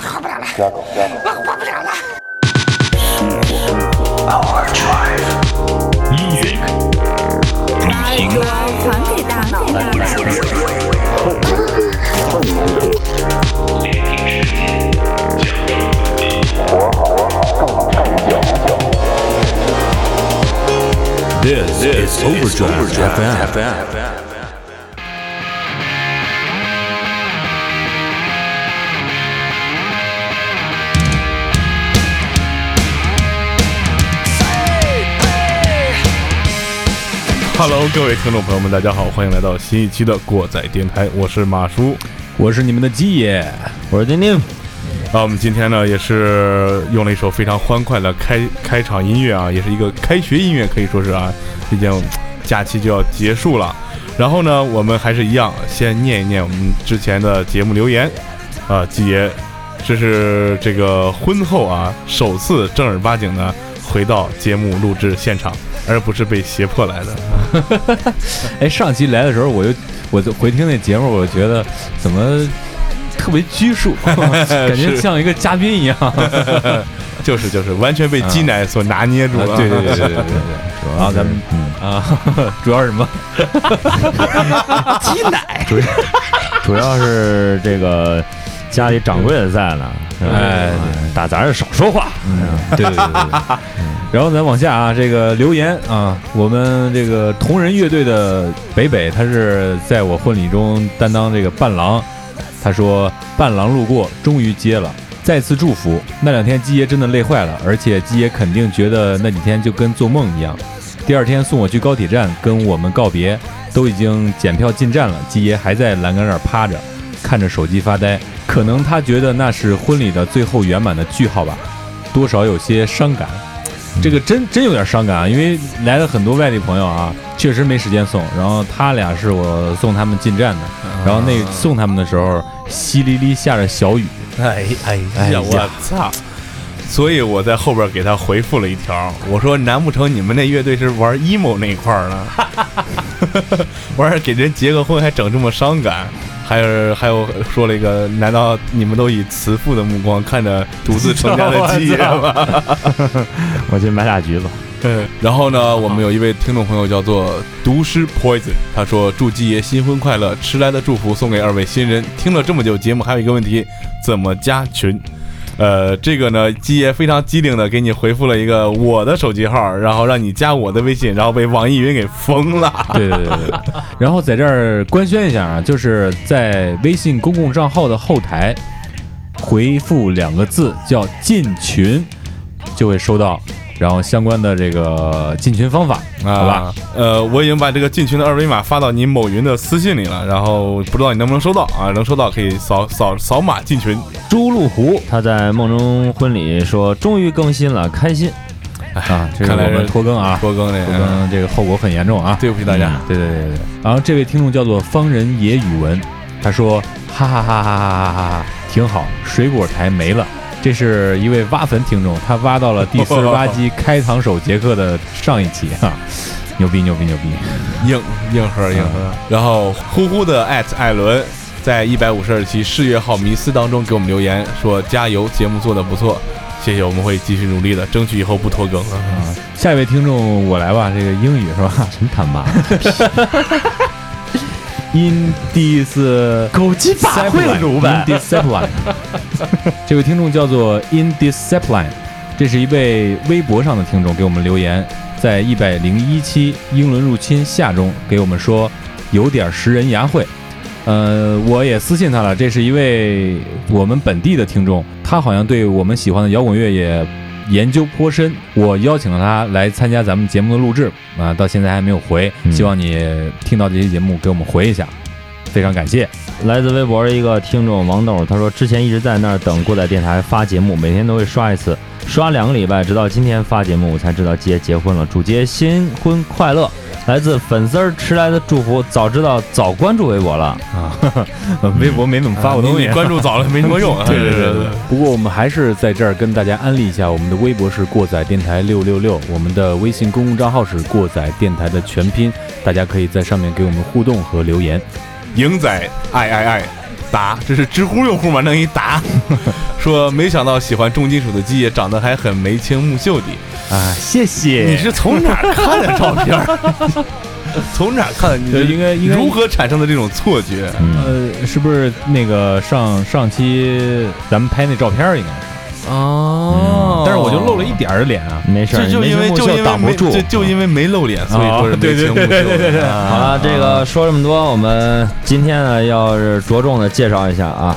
活不了了，我活不了了。把主传给大脑。 This is Overdrive FM. Hello，各位听众朋友们，大家好，欢迎来到新一期的过载电台，我是马叔。我是你们的鸡爷，我是丁丁，啊，我们今天呢也是用了一首非常欢快的开开场音乐啊，也是一个开学音乐，可以说是啊，毕竟假期就要结束了。然后呢，我们还是一样，先念一念我们之前的节目留言啊，鸡爷，这是这个婚后啊首次正儿八经的回到节目录制现场，而不是被胁迫来的。哎，上期来的时候，我就我就回听那节目，我就觉得怎么特别拘束，感觉像一个嘉宾一样。就 是就是，完全被鸡奶所拿捏住了。对对对对对对对。然后咱们啊，主要是什么？鸡奶，主主要是这个家里掌柜的在呢，哎，打杂的少说话，嗯，对对对对对。然后咱往下啊，这个留言啊，我们这个同人乐队的北北，他是在我婚礼中担当这个伴郎。他说伴郎路过，终于接了，再次祝福。那两天基爷真的累坏了，而且基爷肯定觉得那几天就跟做梦一样。第二天送我去高铁站，跟我们告别，都已经检票进站了，基爷还在栏杆那儿趴着，看着手机发呆。可能他觉得那是婚礼的最后圆满的句号吧，多少有些伤感。这个真真有点伤感啊，因为来了很多外地朋友啊，确实没时间送。然后他俩是我送他们进站的，然后那送他们的时候，淅沥沥下着小雨。哎哎哎呀呀，我操！所以我在后边给他回复了一条，我说：“难不成你们那乐队是玩 emo 那一块儿呢？玩儿给人结个婚还整这么伤感？还有还有说了一个，难道你们都以慈父的目光看着独自成家的 基业吗？我去买俩橘子。对，然后呢，我们有一位听众朋友叫做毒师 Poison，他说祝基爷新婚快乐，迟来的祝福送给二位新人。听了这么久节目，还有一个问题，怎么加群？呃，这个呢，基爷非常机灵的给你回复了一个我的手机号，然后让你加我的微信，然后被网易云给封了。对对对对。然后在这儿官宣一下啊，就是在微信公共账号的后台回复两个字叫“进群”，就会收到。然后相关的这个进群方法，好吧？啊，呃，我已经把这个进群的二维码发到你某云的私信里了，然后不知道你能不能收到啊？能收到可以扫扫扫码进群。朱路湖他在梦中婚礼说终于更新了，开心。啊，这个看来我们拖更啊，拖更这拖个，更这个后果很严重啊！对不起大家。对对对对。然后这位听众叫做方人野语文，他说哈哈哈哈哈哈哈哈，挺好，水果台没了。这是一位挖坟听众，他挖到了第四十八集开膛手杰克的上一期哈，牛逼牛逼牛逼！硬硬核硬核。然后呼呼的艾特艾伦在一百五十二期世越号迷思当中给我们留言说加油，节目做的不错，谢谢，我们会继续努力的，争取以后不拖更了。啊，下一位听众我来吧，这个英语是吧？真他妈！In this 狗鸡巴会了鲁呗 Indiscipline，这位听众叫做 Indiscipline，这是一位微博上的听众给我们留言，在一百零一期英伦入侵下中给我们说有点食人牙慧。呃，我也私信他了，这是一位我们本地的听众，他好像对我们喜欢的摇滚乐也研究颇深。我邀请了他来参加咱们节目的录制啊、到现在还没有回，嗯希望你听到这期节目给我们回一下，非常感谢。来自微博的一个听众王豆，他说之前一直在那儿等过载电台发节目，每天都会刷一次，刷两个礼拜，直到今天发节目，我才知道杰结婚了，祝杰新婚快乐。来自粉丝儿迟来的祝福，早知道早关注微博了。啊，微博没怎么发过东西，你 关注早了没什么用啊。对对对对。不过我们还是在这儿跟大家安利一下，我们的微博是过载电台六六六，我们的微信公共账号是过载电台的全拼，大家可以在上面给我们互动和留言。赢仔爱爱爱，答，这是知乎用户嘛？弄一答，说没想到喜欢重金属的基爷长得还很眉清目秀的。啊，谢谢。你是从哪儿看的照片儿？从哪儿看的？你对应该应该如何产生的这种错觉？呃，是不是那个上上期咱们拍那照片儿应该是，哦但是我就露了一点儿脸啊。没事儿，就就因为就因为没挡不住。就就因为没露脸，所以说是。对对对对对啊好了，这个说这么多，我们今天呢，要是着重的介绍一下啊，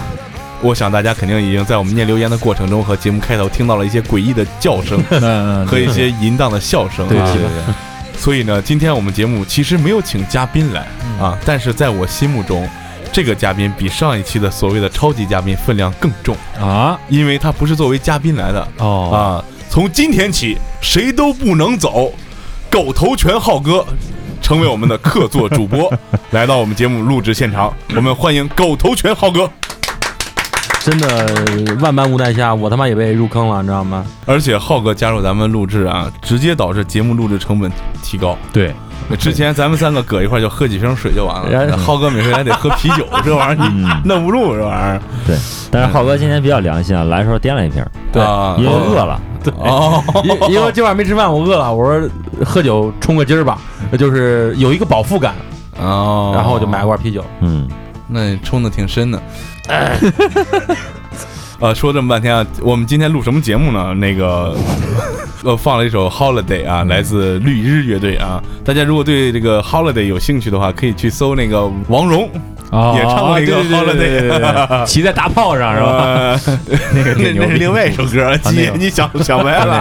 我想大家肯定已经在我们念留言的过程中和节目开头听到了一些诡异的叫声 嗯，和一些淫荡的笑声啊对对。对所以呢，今天我们节目其实没有请嘉宾来啊，但是在我心目中，这个嘉宾比上一期的所谓的超级嘉宾分量更重，啊因为他不是作为嘉宾来的哦啊。从今天起，谁都不能走，狗头拳浩哥。成为我们的客座主播，来到我们节目录制现场，我们欢迎狗头拳浩哥。真的万般无奈下，我他妈也被入坑了，你知道吗？而且浩哥加入咱们录制啊，直接导致节目录制成本提高。对，之前咱们三个搁一块儿就喝几瓶水就完然了，浩哥每回还得喝啤酒，这玩意儿你 弄不住这玩意儿。对。但是浩哥今天比较良心啊，来的时候掂了一瓶，对啊因为饿了。哦，因因为今晚没吃饭，我饿了，我说喝酒冲个筋儿吧，就是有一个饱腹感，哦，然后我就买了罐啤酒。嗯，那你冲的挺深的。呃，说这么半天啊，我们今天录什么节目呢？那个，呃，放了一首《Holiday》啊，来自绿日乐队啊。大家如果对这个《Holiday》有兴趣的话，可以去搜那个王蓉。也唱过一个《Holiday》，骑在大炮上是吧？那个那那是另外一首歌，你你想想歪了。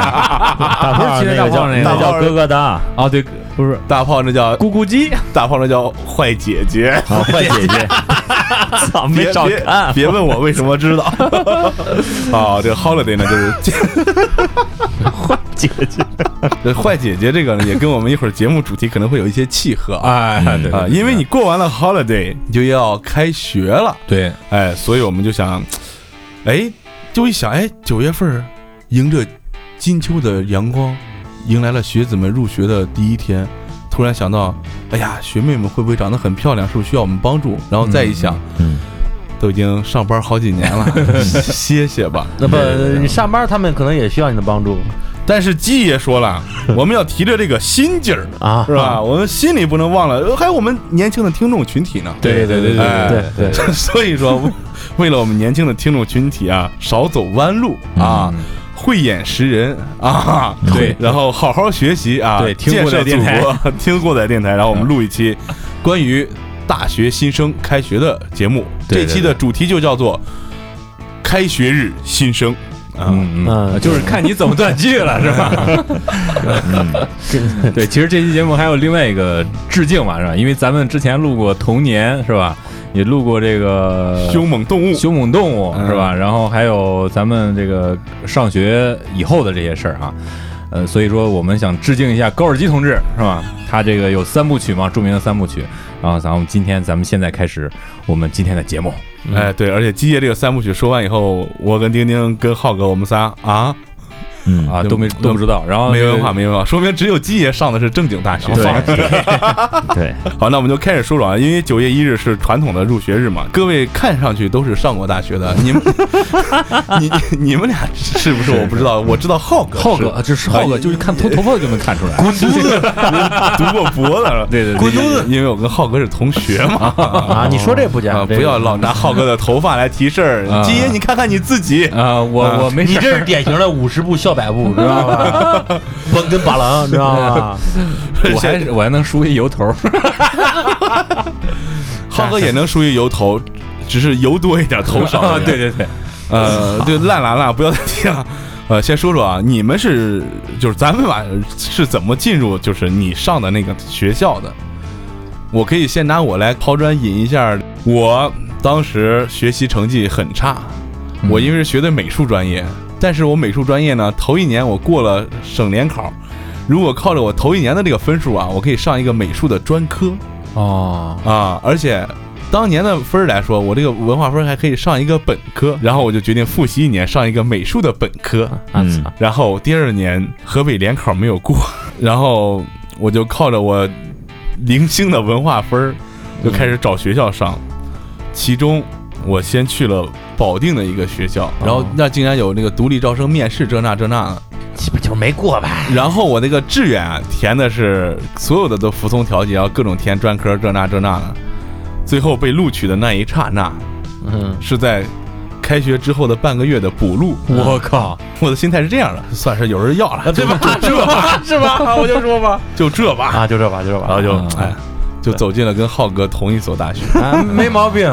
大炮 那个叫那叫哥哥的啊，对不是大炮那叫咕咕鸡，大炮那叫坏姐姐。啊，坏姐姐，操，没少别别看。别问我为什么知道。啊，这个 holiday 呢，就是坏姐姐，这坏姐姐这个呢，也跟我们一会儿节目主题可能会有一些契合啊。哎，对啊，因为你过完了 holiday，你就要开学了，对哎，所以我们就想，哎，就一想，哎，九月份迎着金秋的阳光，迎来了学子们入学的第一天，突然想到，哎呀，学妹们会不会长得很漂亮？是不是需要我们帮助？然后再一想，嗯，都已经上班好几年了，歇歇吧。那不，你上班他们可能也需要你的帮助但是鸡爷说了，我们要提着这个心劲儿，啊，是吧？我们心里不能忘了，呃还有我们年轻的听众群体呢。对对对哎对对 对，所以说，为为了我们年轻的听众群体啊，少走弯路啊，慧眼识人啊，对然后好好学习啊，对听过建设祖载电台国，听过载电台，然后我们录一期 关于大学新生开学的节目，对对这期的主题就叫做开学日新生啊。嗯嗯，嗯就是看你怎么断句了，是吧？嗯，对，其实这期节目还有另外一个致敬嘛，是吧？因为咱们之前录过童年，是吧？也录过这个凶猛动物，凶猛动物嗯是吧？然后还有咱们这个上学以后的这些事儿啊，呃，所以说我们想致敬一下高尔基同志是吧？他这个有三部曲嘛，著名的三部曲。然后咱们今天咱们现在开始我们今天的节目，哎，对，而且基爷这个三部曲说完以后，我跟丁丁跟浩哥我们仨啊，嗯啊，都没都不知道。然后没文化，没文化，说明只有基爷上的是正经大学。对，好，那我们就开始说说啊，因为九月一日是传统的入学日嘛，各位看上去都是上过大学的，你们，你你们俩是不是？我不知道，我知道浩哥，浩哥就是浩哥，就是看头头发就能看出来。滚犊子，读过博的，对对对滚犊子，因为我跟浩哥是同学嘛。啊，你说这不假啊，，不要老拿浩哥的头发来提事儿啊。基爷，你看看你自己，啊，我我没事儿你这是典型的五十步笑百步，知道吧？不跟把郎，知道吗？我还是我还能输一油头。浩哥也能输一油头，只是油多一点，头少。对对对，呃，对，烂了烂了，不要再提了。呃，先说说啊，你们是就是咱们吧是怎么进入就是你上的那个学校的？我可以先拿我来抛砖引一下，我当时学习成绩很差，我因为是学的美术专业，但是我美术专业呢，头一年我过了省联考，如果靠着我头一年的这个分数啊，我可以上一个美术的专科哦，啊，而且当年的分儿来说，我这个文化分还可以上一个本科，然后我就决定复习一年，上一个美术的本科。嗯然后第二年河北联考没有过，然后我就靠着我零星的文化分儿，就开始找学校上。其中我先去了保定的一个学校，然哦后那竟然有那个独立招生面试，这那这那的。基本就是没过吧。然后我那个志愿啊填的是所有的都服从调剂，然后各种填专科这那这那的，最后被录取的那一刹那，嗯，是在开学之后的半个月的补录。我靠，我的心态是这样的，算是有人要了，对吧？就这吧，是吧？我就说吧，就这吧，啊，就这吧，就这吧，然后就啊哎，就走进了跟浩哥同一所大学。啊，没毛病，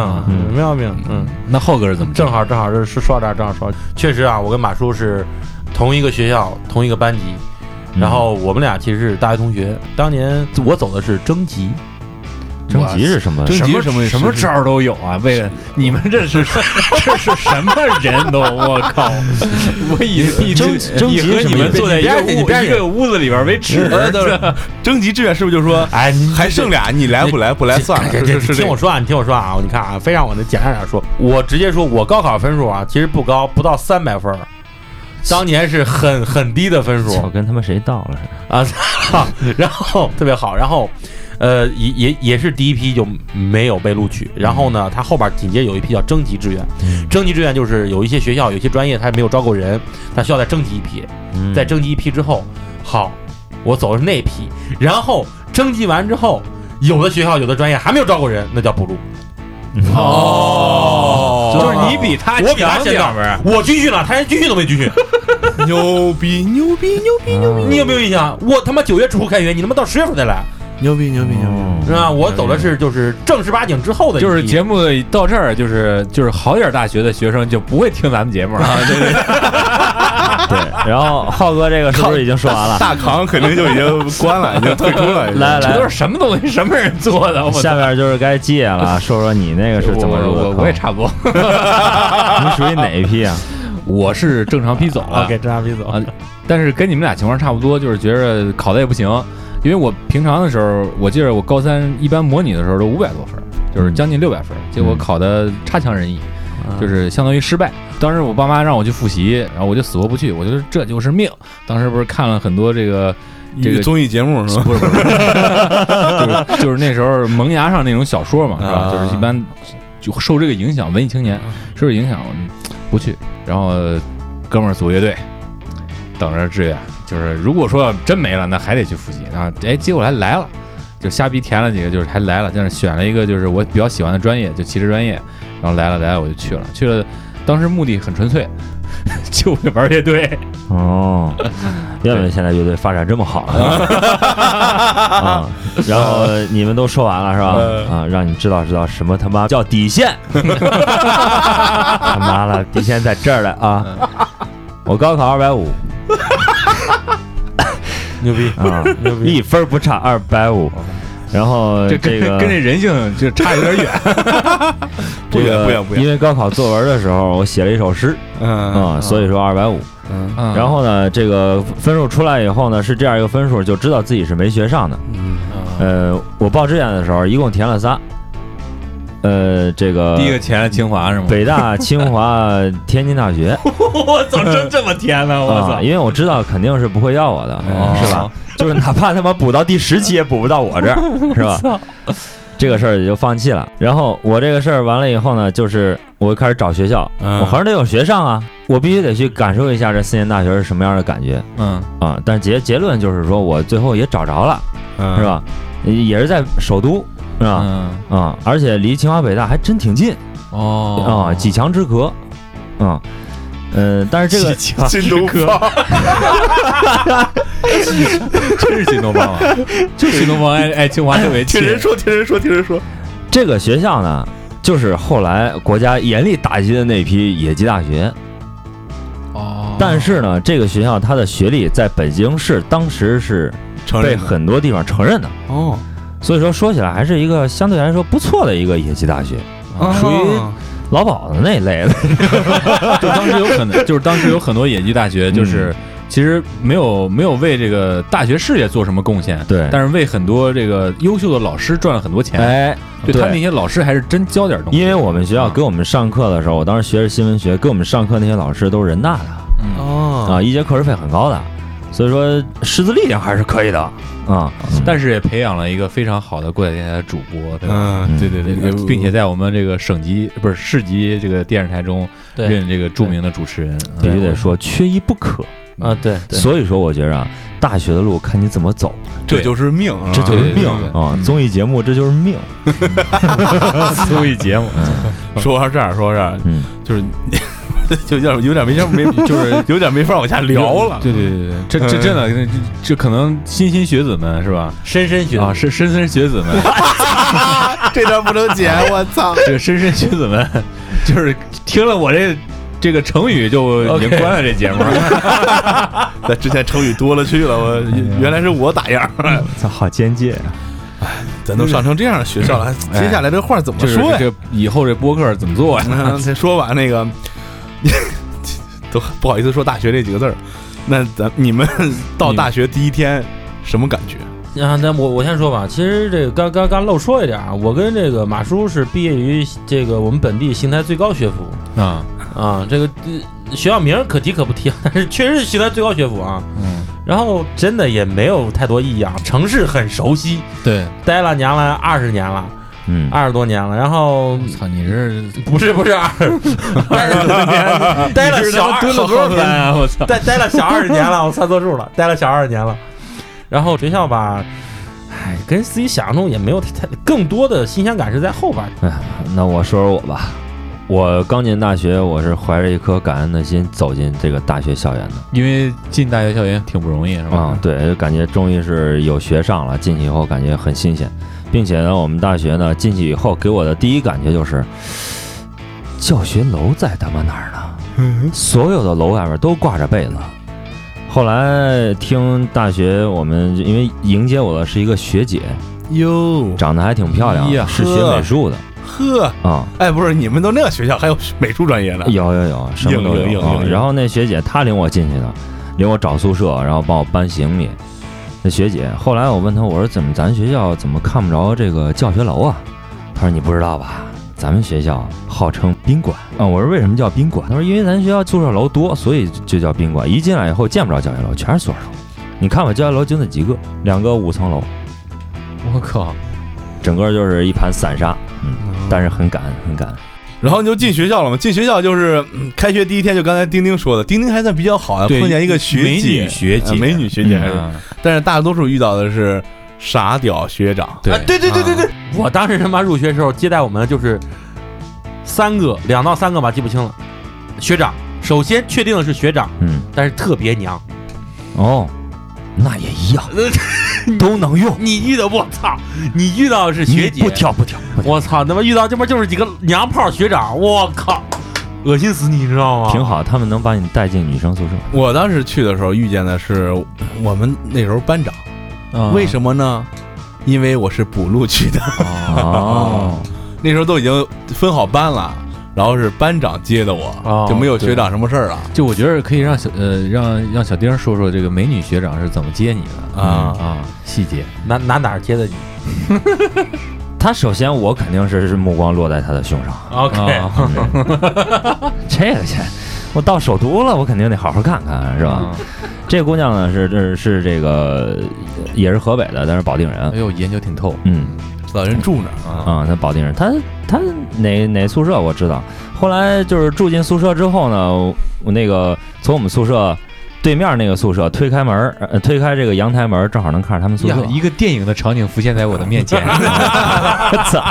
没毛病，嗯。那浩哥是怎么正好正好是说到这儿，正好说，确实啊，我跟马叔是同一个学校，同一个班级，然后我们俩其实是大学同学。当年我走的是征集，征集是什么？征集什什么什么招儿都有啊！为了你们这是 这是什么人都我靠！我以以征征集以和你们坐在一个屋一个屋子里边为耻。呃，对 征集志愿是不是就说，哎，还剩俩，你来不来？不来算了。听我说啊，你听我说啊，你看啊，非让我那简单点说，我直接说，我高考分数啊，其实不高，不到三百分儿，当年是很很低的分数我跟他们谁到了似的？啊，操然后特别好，然后。呃，也也也是第一批就没有被录取，然后呢，他后边紧接着有一批叫征集志愿，征集志愿就是有一些学校有些专业他没有招够人，他需要再征集一批，再征集一批之后，好，我走的是那批，然后征集完之后，有的学校有的专业还没有招够人，那叫补录。哦就是你比他我比他先到。我军训了，他连军训都没军训。牛逼牛逼牛逼你有没有印象？我他妈九月初开学，你他妈到十月份才来，牛逼牛逼牛逼！是吧？我走的是就是正儿八经之后的一批，就是节目到这儿，就是就是好点儿大学的学生就不会听咱们节目了。对对 对，然后浩哥这个是不是已经说完了？大扛肯定就已经关了，已经退出了。来来这都是，什么东西？什么人做的？下面就是该借了，说说你那个是怎么入的坑？我也差不多，你属于哪一批啊？我是正常批走了。OK，正常批走啊但是跟你们俩情况差不多，就是觉着考的也不行，因为我平常的时候，我记得我高三一般模拟的时候都五百多分儿，就是将近六百分儿，结果考的差强人意，就是相当于失败。当时我爸妈让我去复习，然后我就死活不去，我觉得这就是命。当时不是看了很多这个，这个综艺节目是吧？不是不是，就是就是那时候萌芽上那种小说嘛，是吧？啊就是一般就受这个影响，文艺青年受这影响，不去。然后哥们儿组乐队，等着志愿。就是如果说要真没了，那还得去复习。然后哎，结果还来了，就瞎逼填了几个，就是还来了，但是选了一个就是我比较喜欢的专业，就汽车专业。然后来了来了，我就去了，去了。当时目的很纯粹，就为玩乐队。哦，要不然现在乐队发展这么好 啊！然后你们都说完了是吧？啊，让你知道知道什么他妈叫底线。他妈了，底线在这儿了啊！我高考二百五 牛逼啊，牛逼！一分不差，二百五。然后这这个跟跟这人性就差有点远。不 这个远不远不远因为高考作文的时候我写了一首诗嗯啊，所以说二百五。嗯嗯然后呢，这个分数出来以后呢，是这样一个分数，就知道自己是没学上的。嗯呃，我报志愿的时候一共填了仨，呃，这个第一个填了清华是吗？北大、清华、天津大学我操，真这么填呢！我啊，操，因为我知道肯定是不会要我的，哦是吧？就是哪怕他妈补到第十期也补不到我这儿，是吧？这个事儿也就放弃了。然后我这个事儿完了以后呢，就是我开始找学校，嗯我还是得有学上啊，我必须得去感受一下这四年大学是什么样的感觉嗯啊。但是结结论就是说我最后也找着了，嗯是？吧？也是在首都，是吧？嗯。啊，而且离清华北大还真挺近。哦。啊，几墙之隔，嗯，呃，但是这个新东方，真是新东方啊！就是新东方爱爱清华特别近。听人说，听人说，听人说，这个学校呢，就是后来国家严厉打击的那批野鸡大学，哦。但是呢，这个学校它的学历在北京市当时是被很多地方承认的，哦，所以说说起来还是一个相对来说不错的一个野鸡大学，属于老鸨的那一类的。就当时有很多，就是当时有很多野鸡大学，就是其实没有没有为这个大学事业做什么贡献，对但是为很多这个优秀的老师赚了很多钱。哎，对他们那些老师还是真教点东西。因为我们学校给我们上课的时候，我当时学着新闻学，给我们上课那些老师都是人大的嗯哦啊，一节课时费很高的。所以说师资力量还是可以的啊。但是也培养了一个非常好的过载电台的主播，对吧？嗯，对对对，呃并且在我们这个省级不是市级这个电视台中对。任这个著名的主持人，必须得说缺一不可。啊，对对，所以说，我觉着啊，大学的路看你怎么走。这就是命啊，这就是命。啊！综艺节目这就是命。综艺节目，说到这儿，说到这儿，嗯，就是 就有点有点没法没，就是有点没法往下聊了。对对对对，这这真的这这可能莘莘学子们是吧？莘莘学啊，是莘莘学子们，这段不能剪，我操！这个莘莘学子们，就是听了我这这个成语就已经关了这节目了。那之前成语多了去了，我原来是我打样儿，操，好奸介啊！咱都上成这样的学校了，哎接下来这话怎么说呀？这以后这播客怎么做呀？说吧，那个 都不好意思说大学这几个字儿。那咱你们 到大学第一天什么感觉？啊，那我我先说吧，其实这个刚刚刚漏说一点啊，我跟这个马叔是毕业于这个我们本地邢台最高学府。啊，啊，这个呃学校名可提可不提，但是确实是邢台最高学府啊。嗯，然后真的也没有太多异样，城市很熟悉，对，待了娘了二十年了，嗯，二十多年了，然后操，你是 不是不是二 二十多年，待了小二蹲了多少年啊？我操！待待了小二十年了，我算错数了，待了小二十年了。然后学校吧，哎，跟自己想象中也没有太更多的新鲜感是在后边儿。哎，那我说说我吧。我刚进大学，我是怀着一颗感恩的心走进这个大学校园的。因为进大学校园挺不容易，是吧？啊、对，就感觉终于是有学上了，进去以后感觉很新鲜，并且呢，我们大学呢进去以后给我的第一感觉就是，教学楼在他妈哪儿呢？所有的楼外面都挂着被子。后来听大学，我们因为迎接我的是一个学姐，哟，长得还挺漂亮是学美术的呵，啊。哎，不是，你们都那个学校还有美术专业的？有有有，什么都有。然后那学姐她领我进去的，领我找宿舍，然后帮我搬行李。那学姐后来我问她，我说怎么咱学校怎么看不着这个教学楼啊？她说你不知道吧？咱们学校号称宾馆啊。我说为什么叫宾馆？她说因为咱学校宿舍楼多，所以就叫宾馆。一进来以后见不着教学楼，全是宿舍楼。你看吧，教学楼就那几个，两个五层楼，我靠，整个就是一盘散沙。嗯，但是很赶，很赶。然后你就进学校了嘛？进学校就是嗯开学第一天，就刚才丁丁说的，丁丁还算比较好啊，碰见一个学美姐，女学姐啊美女学姐还是，嗯但是大多数遇到的是傻屌学长。对啊对对对对对，我当时他妈入学的时候接待我们的就是三个，两到三个吧，记不清了。学长，首先确定的是学长，嗯，但是特别娘。哦，那也一样，都能用。你遇到我操，你遇到的是学姐，不挑不挑，我操，他妈遇到这边就是几个娘炮学长，我靠，恶心死你，你知道吗？挺好，他们能把你带进女生宿舍。我当时去的时候遇见的是我们那时候班长，啊为什么呢？因为我是补录去的，哦，那时候都已经分好班了，然后是班长接的我，哦就没有学长什么事儿了就我觉得可以让小呃让让小丁说说这个美女学长是怎么接你的啊。啊细节哪哪哪儿接的你 他首先我肯定是是目光落在他的胸上。？OK，、啊 这个去，我到首都了，我肯定得好好看看，是吧？啊这个姑娘呢是是是这个也是河北的，但是保定人哎。呦研究挺透嗯知道人住哪儿啊啊，他保定人，他他哪哪宿舍我知道。后来就是住进宿舍之后呢，我那个从我们宿舍对面那个宿舍推开门推开这个阳台门儿，正好能看着他们宿舍。一个电影的场景浮现在我的面前 操！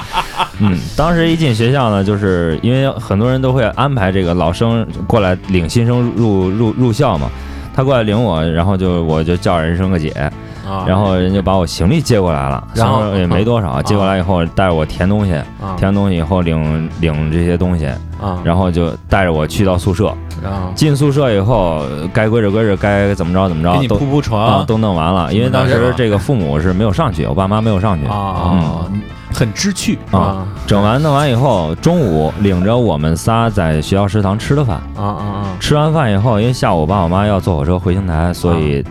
嗯，当时一进学校呢，就是因为很多人都会安排这个老生过来领新生入入入校嘛。他过来领我，然后就我就叫人生个姐，啊，然后人就把我行李接过来了，然后？也没多少，接过来以后带着我填东西，啊。填完东西以后领领这些东西，啊，然后就带着我去到宿舍。啊。进宿舍以后，该归置归置，该怎么着怎么着，都铺铺床。啊都弄完了。因为当时这个父母是没有上去，我爸妈没有上去。啊啊很知趣。啊。整完弄完以后，中午领着我们仨在学校食堂吃的饭。啊啊啊。吃完饭以后，因为下午我爸我妈要坐火车回邢台，所以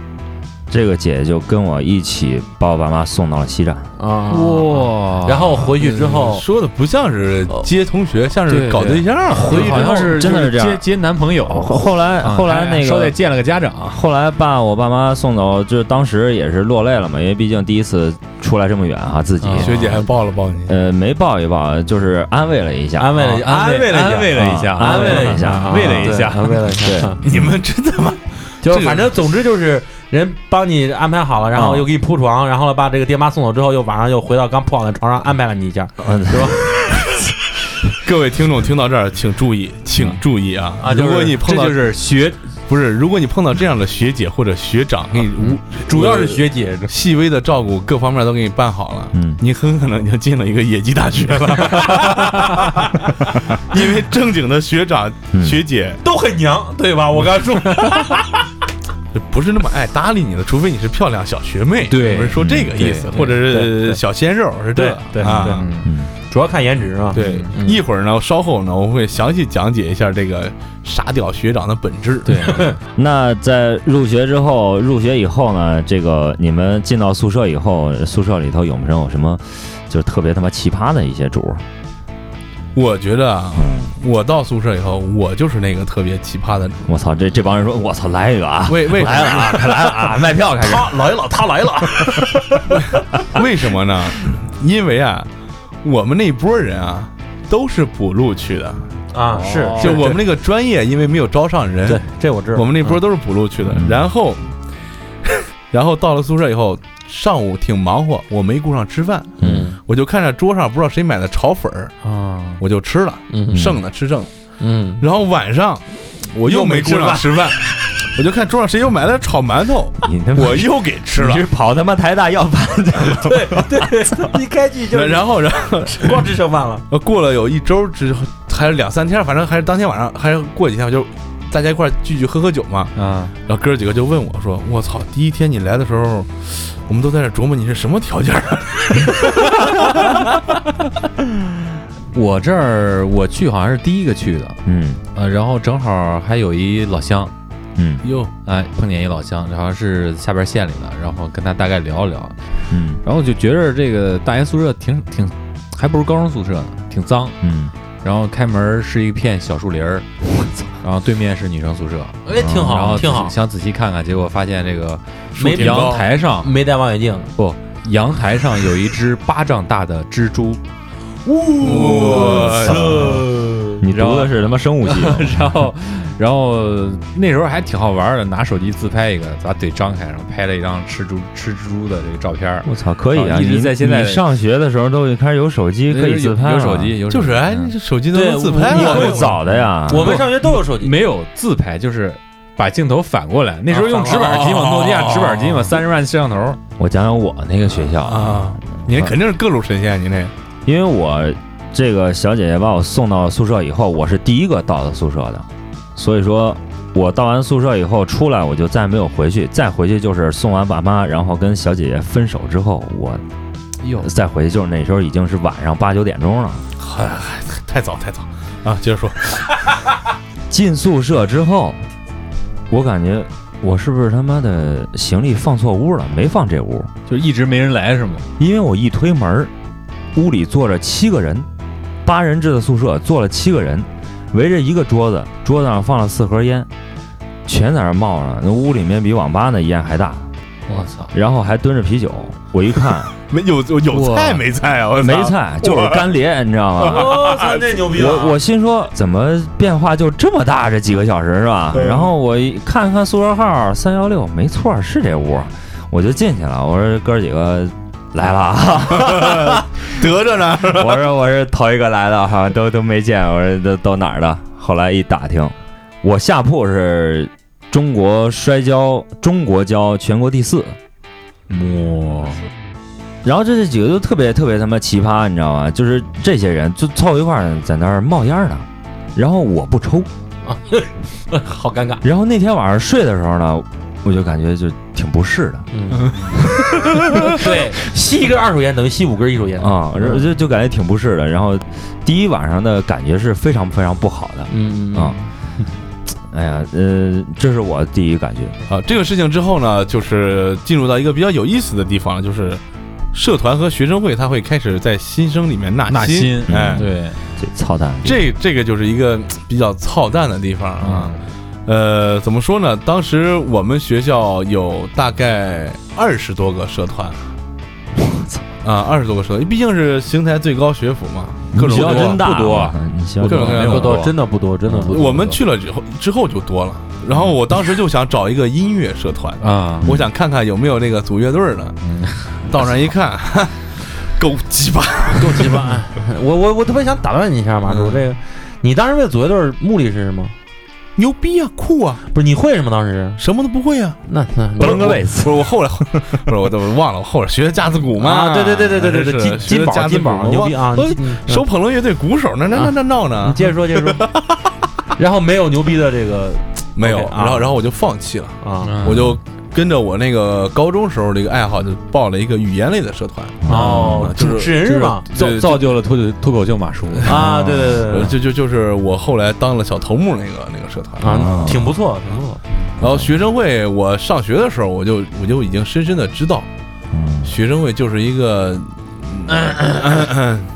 这个姐姐就跟我一起把我爸妈送到了西站。啊，哇。然后回去之后，说的不像是接同学，像是搞对象啊。回去好像是真的是这样。接接男朋友，后来啊后来那个捎带个见了个家长，后来把我爸妈送走，就是当时也是落泪了嘛，因为毕竟第一次出来这么远啊，自己。啊。学姐还抱了抱你，呃没抱一抱，就是安慰了一下，安慰了啊安慰了一下。安慰了一下，啊安慰了一下。安慰了一下。对安慰了一下，你们真的吗？就反正总之就是人帮你安排好了，然后又给你铺床，然后呢把这个爹妈送走之后，又晚上又回到刚铺好的床上安排了你一下，嗯。是吧？各位听众听到这儿，请注意，请注意啊！啊如果你碰到就是学不是，如果你碰到这样的学姐或者学长，给你无主要是学姐，细微的照顾，各方面都给你办好了，嗯。你很可能就进了一个野鸡大学了，因为正经的学长、嗯。学姐都很娘，对吧？我刚说，不是那么爱搭理你的，除非你是漂亮小学妹，对我是说这个意思，或者是小鲜肉，是这个对对啊。主要看颜值啊。对，嗯一会儿呢，稍后呢，我会详细讲解一下这个傻屌学长的本质。对，那在入学之后，入学以后呢，这个你们进到宿舍以后，宿舍里头有没有什么就是特别他妈奇葩的一些主儿？我觉得啊，嗯，我到宿舍以后，我就是那个特别奇葩的。我操，这这帮人说，我操，来一个啊，为为什来了啊，快来了啊，卖票开始。他来了，他来了，么？为什么呢？因为啊，我们那波人啊，都是补录去的，啊，是哦就我们那个专业，因为没有招上人，对，这我知道。我们那波都是补录去的。嗯然后，然后到了宿舍以后，上午挺忙活，我没顾上吃饭，嗯我就看着桌上不知道谁买的炒粉儿，啊，我就吃了，嗯剩的吃剩的。嗯然后晚上我又没顾上吃饭，我就看桌上谁又买了炒馒头，你他妈我又给吃了你。是跑他妈台大要饭去了？对对，一开局就然后，然后光吃剩饭了。呃过了有一周之后，还是两三天，反正还是当天晚上，还是过几天，就大家一块儿聚聚喝喝酒嘛。啊，然后哥儿几个就问我说：“我操，第一天你来的时候，我们都在这琢磨你是什么条件啊？我这儿我去好像是第一个去的，嗯。呃，然后正好还有一老乡，嗯。哟，哎，碰见一老乡，好像是下边县里的，然后跟他大概聊了聊，嗯。然后就觉着这个大学宿舍挺挺，还不如高中宿舍呢，挺脏。嗯，然后开门是一片小树林儿，我操。然后对面是女生宿舍，哎，挺然好，后挺好。想仔细看看，结果发现这个阳没阳台上没戴望远镜，不，阳台上有一只巴掌大的蜘蛛，我操！你读的是他妈生物系，然后，然后那时候还挺好玩的，拿手机自拍一个，把嘴张开，然后拍了一张吃猪吃蜘蛛的这个照片儿。我操，可以啊！一直你在现在上学的时候都开始有手机可以自拍了有有手机，有就是哎，嗯你这手机都能自拍了，你够早的呀！我们上学都有手机。没有自拍，就是把镜头反过来。那时候用直板机嘛，哦诺基亚直板机嘛，三十万摄像头。我讲讲我那个学校啊！你那肯定是各路神仙，你那因为我这个小姐姐把我送到宿舍以后，我是第一个到的宿舍的，所以说我到完宿舍以后出来，我就再没有回去，再回去就是送完爸妈，然后跟小姐姐分手之后，我哟，再回去就是那时候已经是晚上八九点钟了。嗨，太早太早啊！接着说，进宿舍之后，我感觉我是不是他妈的行李放错屋了？没放这屋，就一直没人来是吗？因为我一推门，屋里坐着七个人，八人制的宿舍坐了七个人，围着一个桌子，桌子上放了四盒烟，全在那冒着，那屋里面比网吧那烟还大，我操！然后还蹲着啤酒。我一看 没有有有菜没菜啊？没菜，就是干碟，你知道吗？我操，这牛逼！我我心说，怎么变化就这么大？这几个小时是吧？然后我一看看宿舍号三幺六，没错，是这屋，我就进去了。我说哥几个来了啊！得着呢，我说我是头一个来的哈，都都没见。我说都都哪儿的？后来一打听，我下铺是中国摔跤中国跤全国第四。哇，然后这这几个都特别特别他妈奇葩，你知道吗？就是这些人就凑一块儿在那儿冒烟儿呢，然后我不抽。啊 好尴尬。然后那天晚上睡的时候呢，我就感觉就挺不适的嗯，对，吸一根二手烟等于吸五根一手烟。啊，就就感觉挺不适的。然后第一晚上的感觉是非常非常不好的嗯啊。哎呀，呃，这是我第一感觉。啊，这个事情之后呢，就是进入到一个比较有意思的地方，就是社团和学生会，他会开始在新生里面纳纳新，哎，对，这操蛋，这这个就是一个嗯比较操蛋的地方啊。呃，怎么说呢？当时我们学校有大概二十多个社团，啊，二十多个社团，毕竟是邢台最高学府嘛，各种学校各样真大，不多我操你学校各种各样的不多，真的不多，真的不多。我们去了之后之后就多了。然后我当时就想找一个音乐社团，啊，我想看看有没有那个组乐队的。到那一看，哈 够鸡巴！够鸡巴！我我我特别想打断你一下，马叔，嗯这个你当时为组乐队目的是什么？牛逼啊，酷啊，不是你会什么？当时什么都不会啊。那那不楞个位子，不是我后来，不是我都忘了，我后来学的架子鼓嘛。啊，对对对对对对对，金是学金宝的架子鼓金宝牛逼啊！手捧了乐队鼓手那，那那那闹呢你呢？接着说，接着说。然后没有牛逼的这个没有然后然后我就放弃了，啊我就跟着我那个高中时候的一个爱好，就报了一个语言类的社团。哦，就是主持人是吧？造造就了脱口脱口秀马叔啊，对对对就就就是我后来当了小头目那个那个社团。啊，挺不错，挺不错。然后学生会，我上学的时候我就我就已经深深的知道，嗯学生会就是一个，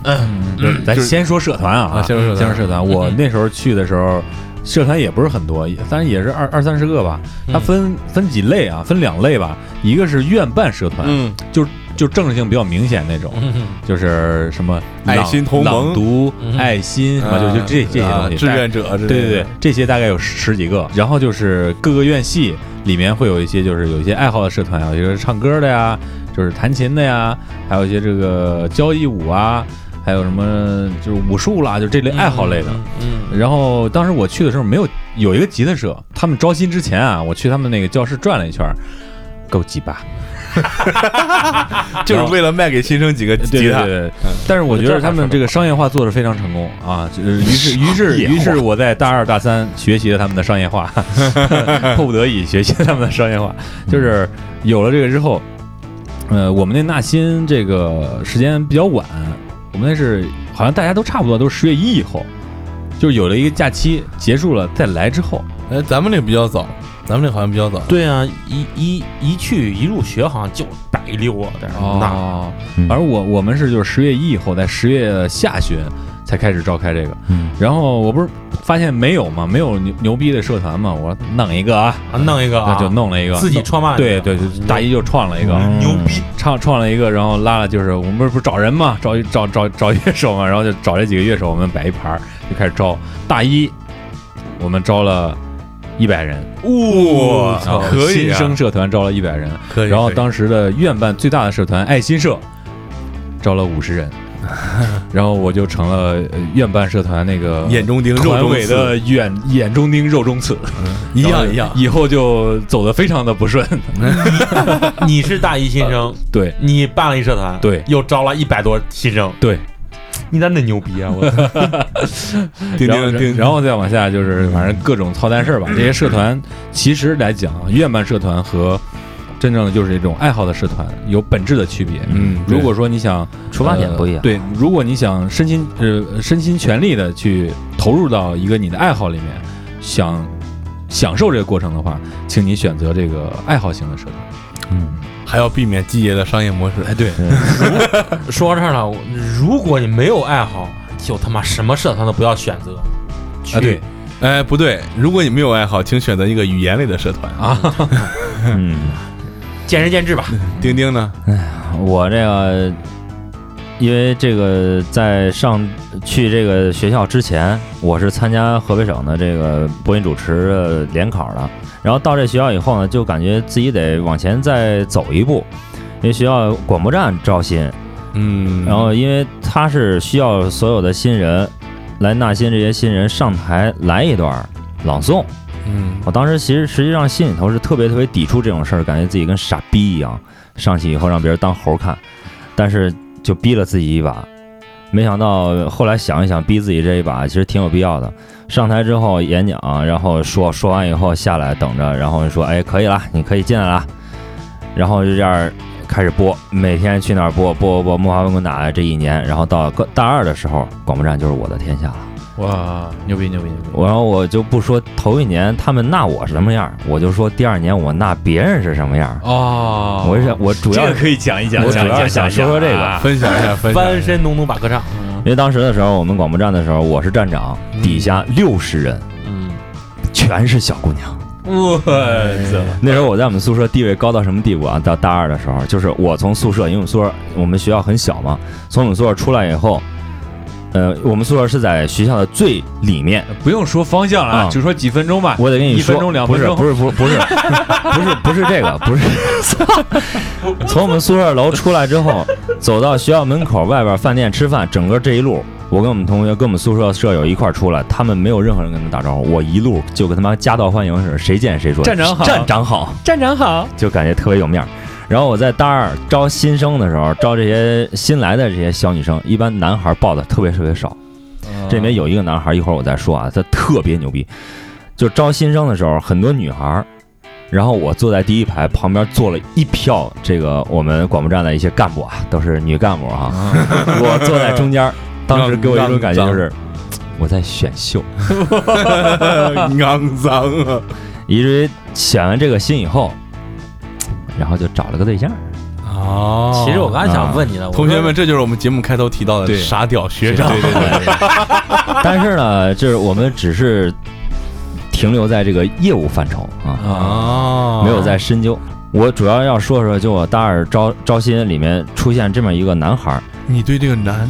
嗯，咱先说社团啊，啊先说社团先说社团。我那时候去的时候，社团也不是很多，也但是也是二二三十个吧。它分分几类啊？分两类吧。一个是院办社团，嗯，就就政治性比较明显那种，嗯就是什么爱朗心同盟朗读嗯、爱心什么，就就这这些东西。啊志愿者之类的，对对对，这些大概有十几个，然后就是各个院系里面会有一些就是有一些爱好的社团啊，有一个是唱歌的呀，就是弹琴的呀，还有一些这个交谊舞啊，还有什么就是武术啦，就这类爱好类的。嗯，然后当时我去的时候没有有一个吉他社，他们招新之前啊，我去他们那个教室转了一圈儿，够鸡巴。就是为了卖给新生几个吉他。对对，但是我觉得他们这个商业化做的非常成功啊，就是于是于是于是我在大二大三学习了他们的商业化，迫不得已学习他们的商业化，就是有了这个之后，呃，我们那纳新这个时间比较晚，我们那是好像大家都差不多都是十月一以后，就是有了一个假期结束了再来之后，哎，咱们那个比较早，咱们那个好像比较早。对啊，一一一去一入学好像就白溜啊，在那儿那哦，嗯反正我我们是就是十月一以后，在十月下旬才开始召开这个。嗯。然后我不是发现没有嘛？没有牛牛逼的社团嘛，我说弄一个啊，啊，弄一个那啊，就弄了一个，自己创办的。对对，大一就创了一个，嗯。牛逼，创创了一个，然后拉了就是我们不是不是找人嘛，找找找找乐手嘛，然后就找这几个乐手，我们摆一盘儿就开始招。大一我们招了一百人，哇然后可以啊。新生社团招了一百人，可以。可以。然后当时的院办最大的社团爱心社招了五十人，然后我就成了呃院办社团那个眼中钉肉中刺委的眼眼中钉肉中刺，一样一样。以后就走得非常的不顺。你是大一新生，对你办了一社团，对又招了一百多新生，对，你咋那牛逼啊！我钉然后钉钉，然后再往下就是反正各种操蛋事儿吧。这些社团其实来讲，院办社团和真正的就是这种爱好的社团有本质的区别。嗯如果说你想出发点不一样呃对，如果你想身心呃身心全力的去投入到一个你的爱好里面，想享受这个过程的话，请你选择这个爱好型的社团。嗯，还要避免季节的商业模式。哎，对，说到这儿了，如果你没有爱好，就他妈什么社团都不要选择。去啊对哎，不对，如果你没有爱好，请选择一个语言类的社团啊。嗯，见仁见智吧。丁丁呢？哎呀我这个，因为这个在上去这个学校之前，我是参加河北省的这个播音主持的联考的。然后到这学校以后呢，就感觉自己得往前再走一步，因为学校广播站招新，嗯，然后因为他是需要所有的新人来纳新，这些新人上台来一段朗诵。嗯，我当时其实实际上心里头是特别特别抵触这种事儿，感觉自己跟傻逼一样，上去以后让别人当猴看，但是就逼了自己一把。没想到后来想一想，逼自己这一把其实挺有必要的。上台之后演讲，然后说说完以后下来等着，然后说哎可以了，你可以进来了。然后就这样开始播，每天去那儿播播播播《魔法文滚打》这一年，然后到个大二的时候，广播站就是我的天下了。哇，牛逼牛逼牛逼！我然后我就不说头一年他们纳我是什么样，我就说第二年我纳别人是什么样。哦，我想我主要这个可以讲一讲，我主要想说说这个啊分享一下，分享一下。翻身农奴把歌唱。因为当时的时候，我们广播站的时候，我是站长，底下六十人，嗯，全是小姑娘。我操！那时候我在我们宿舍地位高到什么地步啊？到大二的时候，就是我从宿舍，因为我们宿舍我们学校很小嘛，从我们宿舍出来以后，呃，我们宿舍是在学校的最里面。不用说方向了，啊就说几分钟吧。我得跟你说，一分钟两不是分钟不是不是不是不是不是这个，不是 从我们宿舍楼出来之后，走到学校门口外边饭店吃饭，整个这一路，我跟我们同学跟我们宿舍舍友一块儿出来，他们没有任何人跟他们打招呼，我一路就跟他妈夹道欢迎似的，谁见谁说站长好站长好，站长好，就感觉特别有面儿。然后我在大二招新生的时候，招这些新来的这些小女生，一般男孩报的特别特别少。这里面有一个男孩，一会儿我再说啊，他特别牛逼。就招新生的时候，很多女孩儿，然后我坐在第一排，旁边坐了一票这个我们广播站的一些干部啊，都是女干部啊。我坐在中间儿，当时给我一种感觉就是我在选秀，肮脏啊！以至于选完这个新以后，然后就找了个对象。哦其实我刚才想问你的，同学们，这就是我们节目开头提到的对傻屌学长。对对对，但是呢，就是我们只是停留在这个业务范畴啊，哦没有在深究。我主要要说说，就我大二招招新里面出现这么一个男孩儿，你对这个男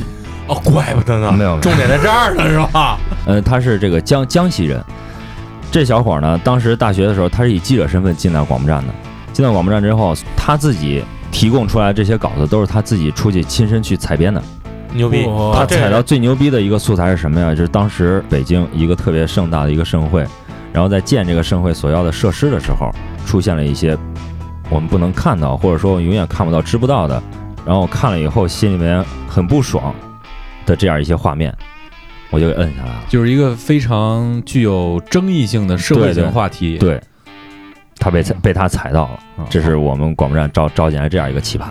哦，怪不得呢，没有重点在这儿呢，是吧？呃，他是这个江江西人。这小伙呢，当时大学的时候，他是以记者身份进到广播站的。进到广播站之后，他自己提供出来这些稿子，都是他自己出去亲身去采编的。牛逼！他采到最牛逼的一个素材是什么呀？就是当时北京一个特别盛大的一个盛会，然后在建这个盛会所要的设施的时候，出现了一些我们不能看到，或者说永远看不到、知不到的。然后我看了以后，心里面很不爽的这样一些画面，我就给摁下来了。就是一个非常具有争议性的社会性话题。对，他被踩被他踩到了，啊这是我们广播站招招进来这样一个奇葩。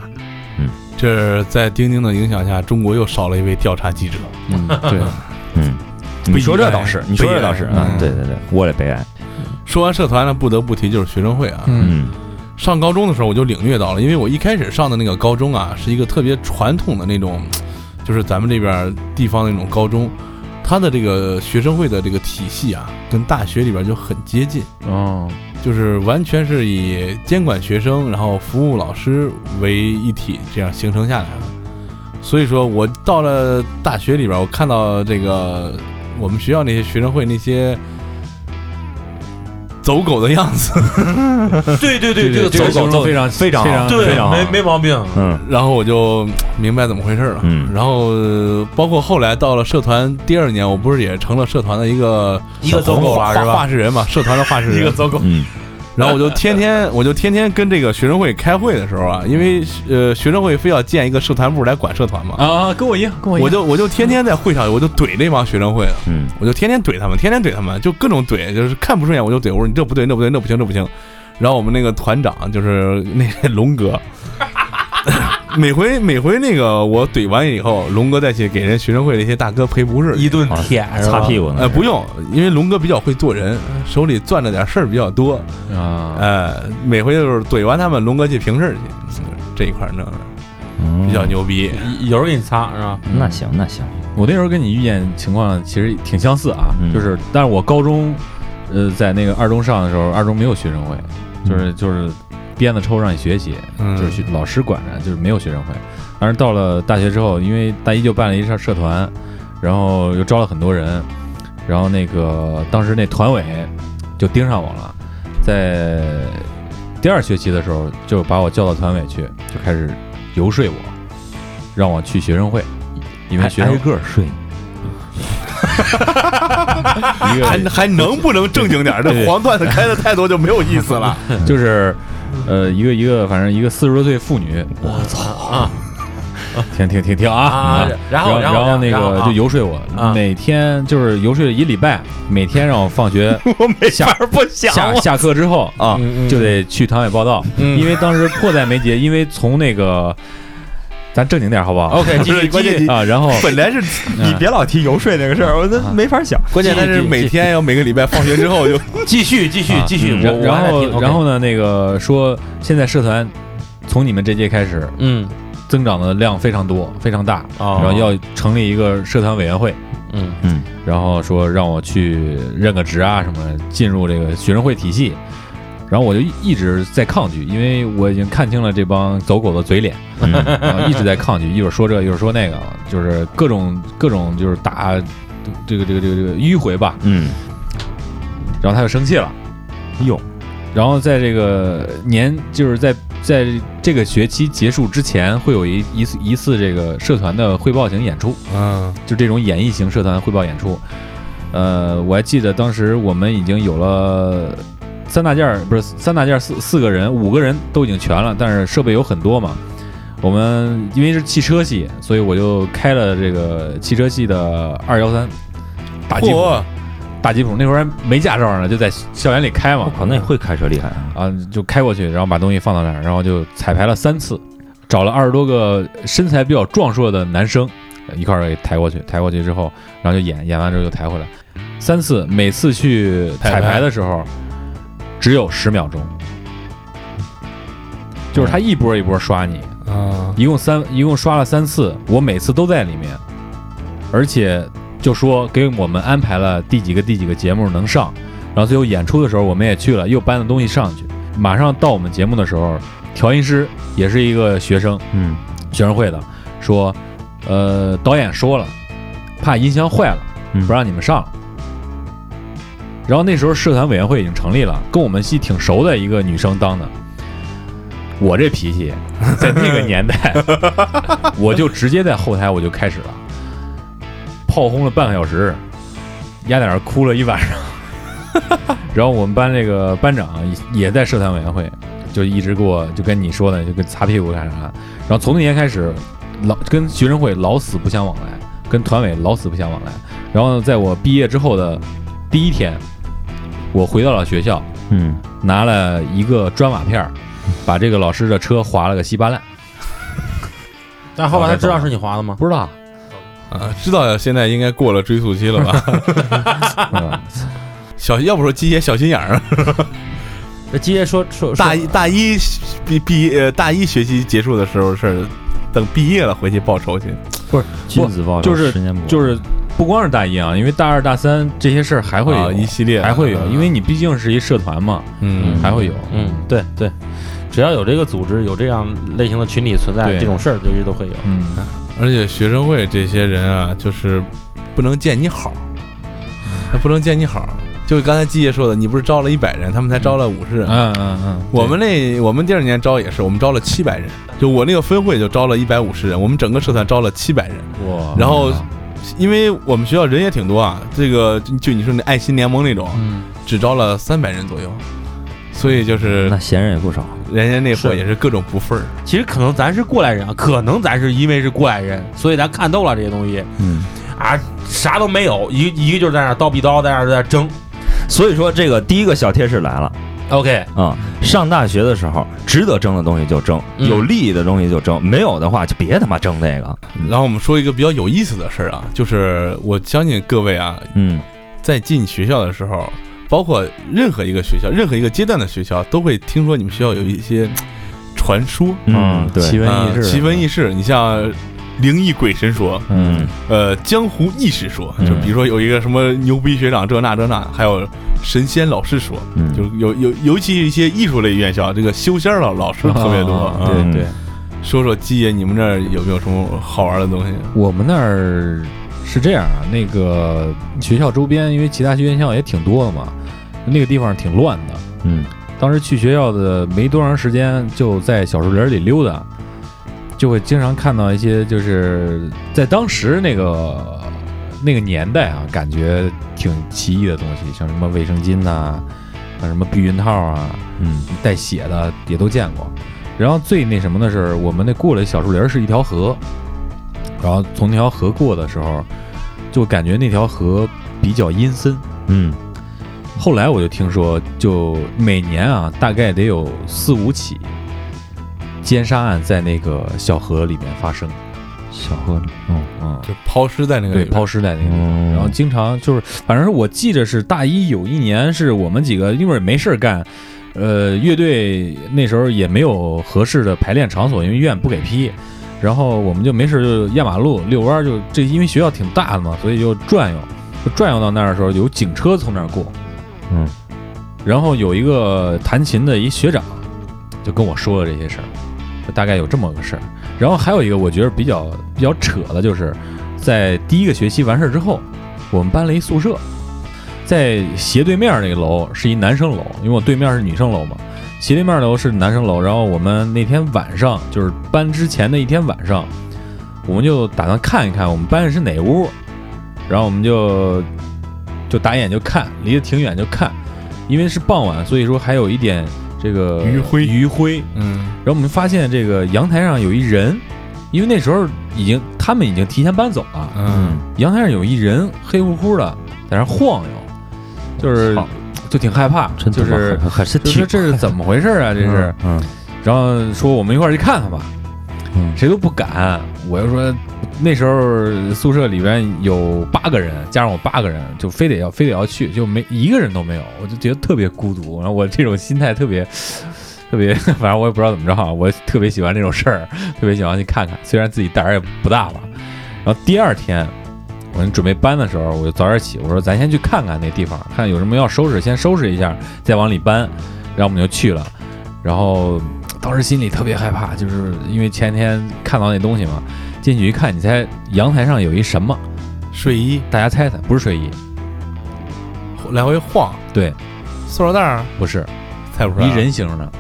嗯这在钉钉的影响下，中国又少了一位调查记者。嗯，对，嗯，你说这倒是，你说这倒是啊，对对对，我也悲哀。说完社团呢，不得不提就是学生会啊。嗯嗯上高中的时候我就领略到了，因为我一开始上的那个高中啊，是一个特别传统的那种，就是咱们这边地方那种高中，它的这个学生会的这个体系啊，跟大学里边就很接近，哦，就是完全是以监管学生，然后服务老师为一体，这样形成下来的。所以说我到了大学里边，我看到这个我们学校那些学生会那些走狗的样子，对对对这个走狗走非常非常非常对非常好。没没毛病。嗯。然后我就明白怎么回事了。嗯。然后呃包括后来到了社团第二年，我不是也成了社团的一个一个走狗吧？话事人嘛，社团的画事人。一个走狗，嗯 然后我就天天我就天天跟这个学生会开会的时候啊，因为呃学生会非要建一个社团部来管社团嘛，啊，跟我一样，跟我一样。我就我就天天在会上我就怼那帮学生会的，嗯我就天天怼他们，天天怼他们，就各种怼，就是看不顺眼我就怼，我说你这不对，那不对，那不行，这不行。然后我们那个团长就是那龙哥，每回每回那个我怼完以后，龙哥再去给人学生会那些大哥赔不是。一顿舔是吧擦屁股呢？呃，不用，因为龙哥比较会做人，手里攥着点事儿比较多。啊，呃，每回就是怼完他们，龙哥去平事儿去，这一块儿弄比较牛逼。有人给你擦是吧？那行那行，我那时候跟你遇见情况其实挺相似啊，嗯就是，但是我高中，呃，在那个二中上的时候，二中没有学生会，就是就是鞭子抽让你学习，嗯就是学老师管着，就是没有学生会。但是到了大学之后，因为大一就办了一社社团，然后又招了很多人，然后那个当时那团委就盯上我了，在第二学期的时候就把我叫到团委去，就开始游说我，让我去学生会，因为学生挨个睡，还 还能不能正经点儿？这黄段子开的太多就没有意思了。就是，呃，一个一个，反正一个四十多岁妇女，我操。啊停停停停啊。啊！然后然后后那个就游说我，啊。每天就是游说一礼拜，每天让我放学 我没下法不想。下下课之后啊。就得去团委报道，嗯。因为当时迫在眉睫，因为从那个咱正经点好不好？OK，继续继续。啊，然后本来是，你别老提游说那个事儿，我都没法想。关键他是每天要每个礼拜放学之后就 继续继续啊。继续，然然后然后呢，那个说现在社团从你们这届开始嗯。增长的量非常多，非常大，哦。然后要成立一个社团委员会，嗯。嗯然后说让我去任个职啊什么的，进入这个学生会体系。然后我就一一直在抗拒，因为我已经看清了这帮走狗的嘴脸，然后一直在抗拒，一会儿说这，一会儿说那个，就是各种各种就是打这个这个这个这个迂回吧。嗯，然后他就生气了，哟，然后在这个年，就是在在这个学期结束之前，会有一一次一次这个社团的汇报型演出，嗯就这种演绎型社团汇报演出。呃，我还记得当时我们已经有了三大件儿，不是三大件儿，四四个人，五个人都已经全了，但是设备有很多嘛。我们因为是汽车系，所以我就开了这个汽车系的二幺三大吉普，大吉普那会儿还没驾照呢，就在校园里开嘛。我靠，那会开车厉害啊！啊，就开过去，然后把东西放到那儿，然后就彩排了三次，找了二十多个身材比较壮硕的男生呃一块儿给抬过去，抬过去之后，然后就演，演完之后就抬回来，三次，每次去彩排的时候只有十秒钟，就是他一波一波刷你，啊。一共三，一共刷了三次，我每次都在里面，而且就说给我们安排了第几个第几个节目能上，然后最后演出的时候我们也去了，又搬了东西上去。马上到我们节目的时候，调音师也是一个学生，嗯，学生会的，说，呃，导演说了，怕音箱坏了，嗯。不让你们上。了。然后那时候社团委员会已经成立了，跟我们系挺熟的一个女生当的。我这脾气，在那个年代，我就直接在后台我就开始了，炮轰了半个小时，丫在那儿哭了一晚上。然后我们班那个班长也也在社团委员会，就一直给我就跟你说的，就跟擦屁股干啥。然后从那年开始，老跟学生会老死不相往来，跟团委老死不相往来。然后在我毕业之后的第一天，我回到了学校，嗯，拿了一个砖瓦片儿，把这个老师的车划了个稀巴烂。但后来他知道是你划的吗？不知道，啊，知道现在应该过了追溯期了吧？嗯小要不说鸡爷小心眼儿啊，那鸡爷说说大一大一毕毕呃大一学期结束的时候是等毕业了回去报仇去。君子报仇，就是就是不光是大一啊，因为大二大三这些事儿还会有，啊一系列还会有，嗯。因为你毕竟是一社团嘛，嗯。还会有。嗯，对对，只要有这个组织，有这样类型的群体存在，这种事儿就是都会有。嗯，而且学生会这些人啊，就是不能见你好，他不能见你好。就刚才季爷说的，你不是招了一百人，他们才招了五十人。嗯嗯嗯，我们那我们第二年招也是，我们招了七百人，就我那个分会就招了一百五十人，我们整个社团招了七百人。哇，然后，因为我们学校人也挺多啊，这个就就你说那爱心联盟那种，嗯，只招了三百人左右，所以就是那闲人也不少。人家那会儿也是各种不忿儿。其实可能咱是过来人啊，可能咱是因为是过来人，所以咱看透了这些东西嗯，啊，啥都没有，一一个就是在那儿叨逼叨，在那在那争。所以说这个第一个小贴士来了 OK，啊、上大学的时候，值得争的东西就争，嗯有利益的东西就争，没有的话就别他妈争那个。然后我们说一个比较有意思的事儿啊，就是我相信各位啊，嗯在进学校的时候，包括任何一个学校、任何一个阶段的学校，都会听说你们学校有一些传说、嗯，对，奇闻异啊事，奇闻异事。你像灵异鬼神说，嗯呃，江湖异事说，嗯就比如说有一个什么牛逼学长这那这那，还有神仙老师说，嗯，就是有有尤其一些艺术类院校，这个修仙老老师特别多。对对，说说基爷，你们那儿有没有什么好玩的东西？我们那儿是这样啊，那个学校周边，因为其他学院校也挺多的嘛，那个地方挺乱的。嗯当时去学校的没多长时间，就在小树林里溜达，就会经常看到一些就是在当时那个那个年代啊，感觉挺奇异的东西，像什么卫生巾呐、像什么避孕套啊，嗯带血的也都见过。然后最那什么的是，我们那过了小树林儿是一条河，然后从那条河过的时候，就感觉那条河比较阴森。嗯后来我就听说，就每年啊，大概得有四五起奸杀案在那个小河里面发生，小河里，嗯。嗯，就抛尸在那个对，里抛尸在那个地方。嗯，然后经常就是，反正是我记着是大一有一年是我们几个因为没事儿干，呃，乐队那时候也没有合适的排练场所，因为医院不给批，然后我们就没事儿就压马路遛弯儿，就这因为学校挺大的嘛，所以就转悠，就 转悠到那儿的时候有警车从那儿过，嗯，然后有一个弹琴的一学长就跟我说了这些事儿，就大概有这么个事儿。然后还有一个我觉得比较比较扯的，就是在第一个学期完事儿之后，我们搬了一宿舍，在斜对面那个楼是一男生楼，因为我对面是女生楼嘛，斜对面楼是男生楼。然后我们那天晚上就是搬之前的一天晚上，我们就打算看一看我们搬的是哪屋，然后我们就就打眼就看，离得挺远就看，因为是傍晚，所以说还有一点这个余晖。余晖。嗯。然后我们发现这个阳台上有一人，因为那时候已经他们已经提前搬走了，嗯。阳台上有一人黑乎乎的在那晃悠，就是就挺害怕，真就是还还是挺这是怎么回事啊？这是，嗯。然后说我们一块儿去看看吧，谁都不敢。我又说那时候宿舍里边有八个人，加上我八个人，就非得要非得要去，就没一个人都没有，我就觉得特别孤独。然后我这种心态特别 特别，反正我也不知道怎么着啊，我特别喜欢这种事儿，特别喜欢去看看，虽然自己胆儿也不大吧。然后第二天。我们准备搬的时候，我就早点起。我说：“咱先去看看那地方，看有什么要收拾，先收拾一下，再往里搬。”然后我们就去了。然后当时心里特别害怕，就是因为前天看到那东西嘛。进去一看，你猜阳台上有一什么？睡衣大家猜猜，不是睡衣，来回晃，对，塑料袋儿不是猜不出来，一人形的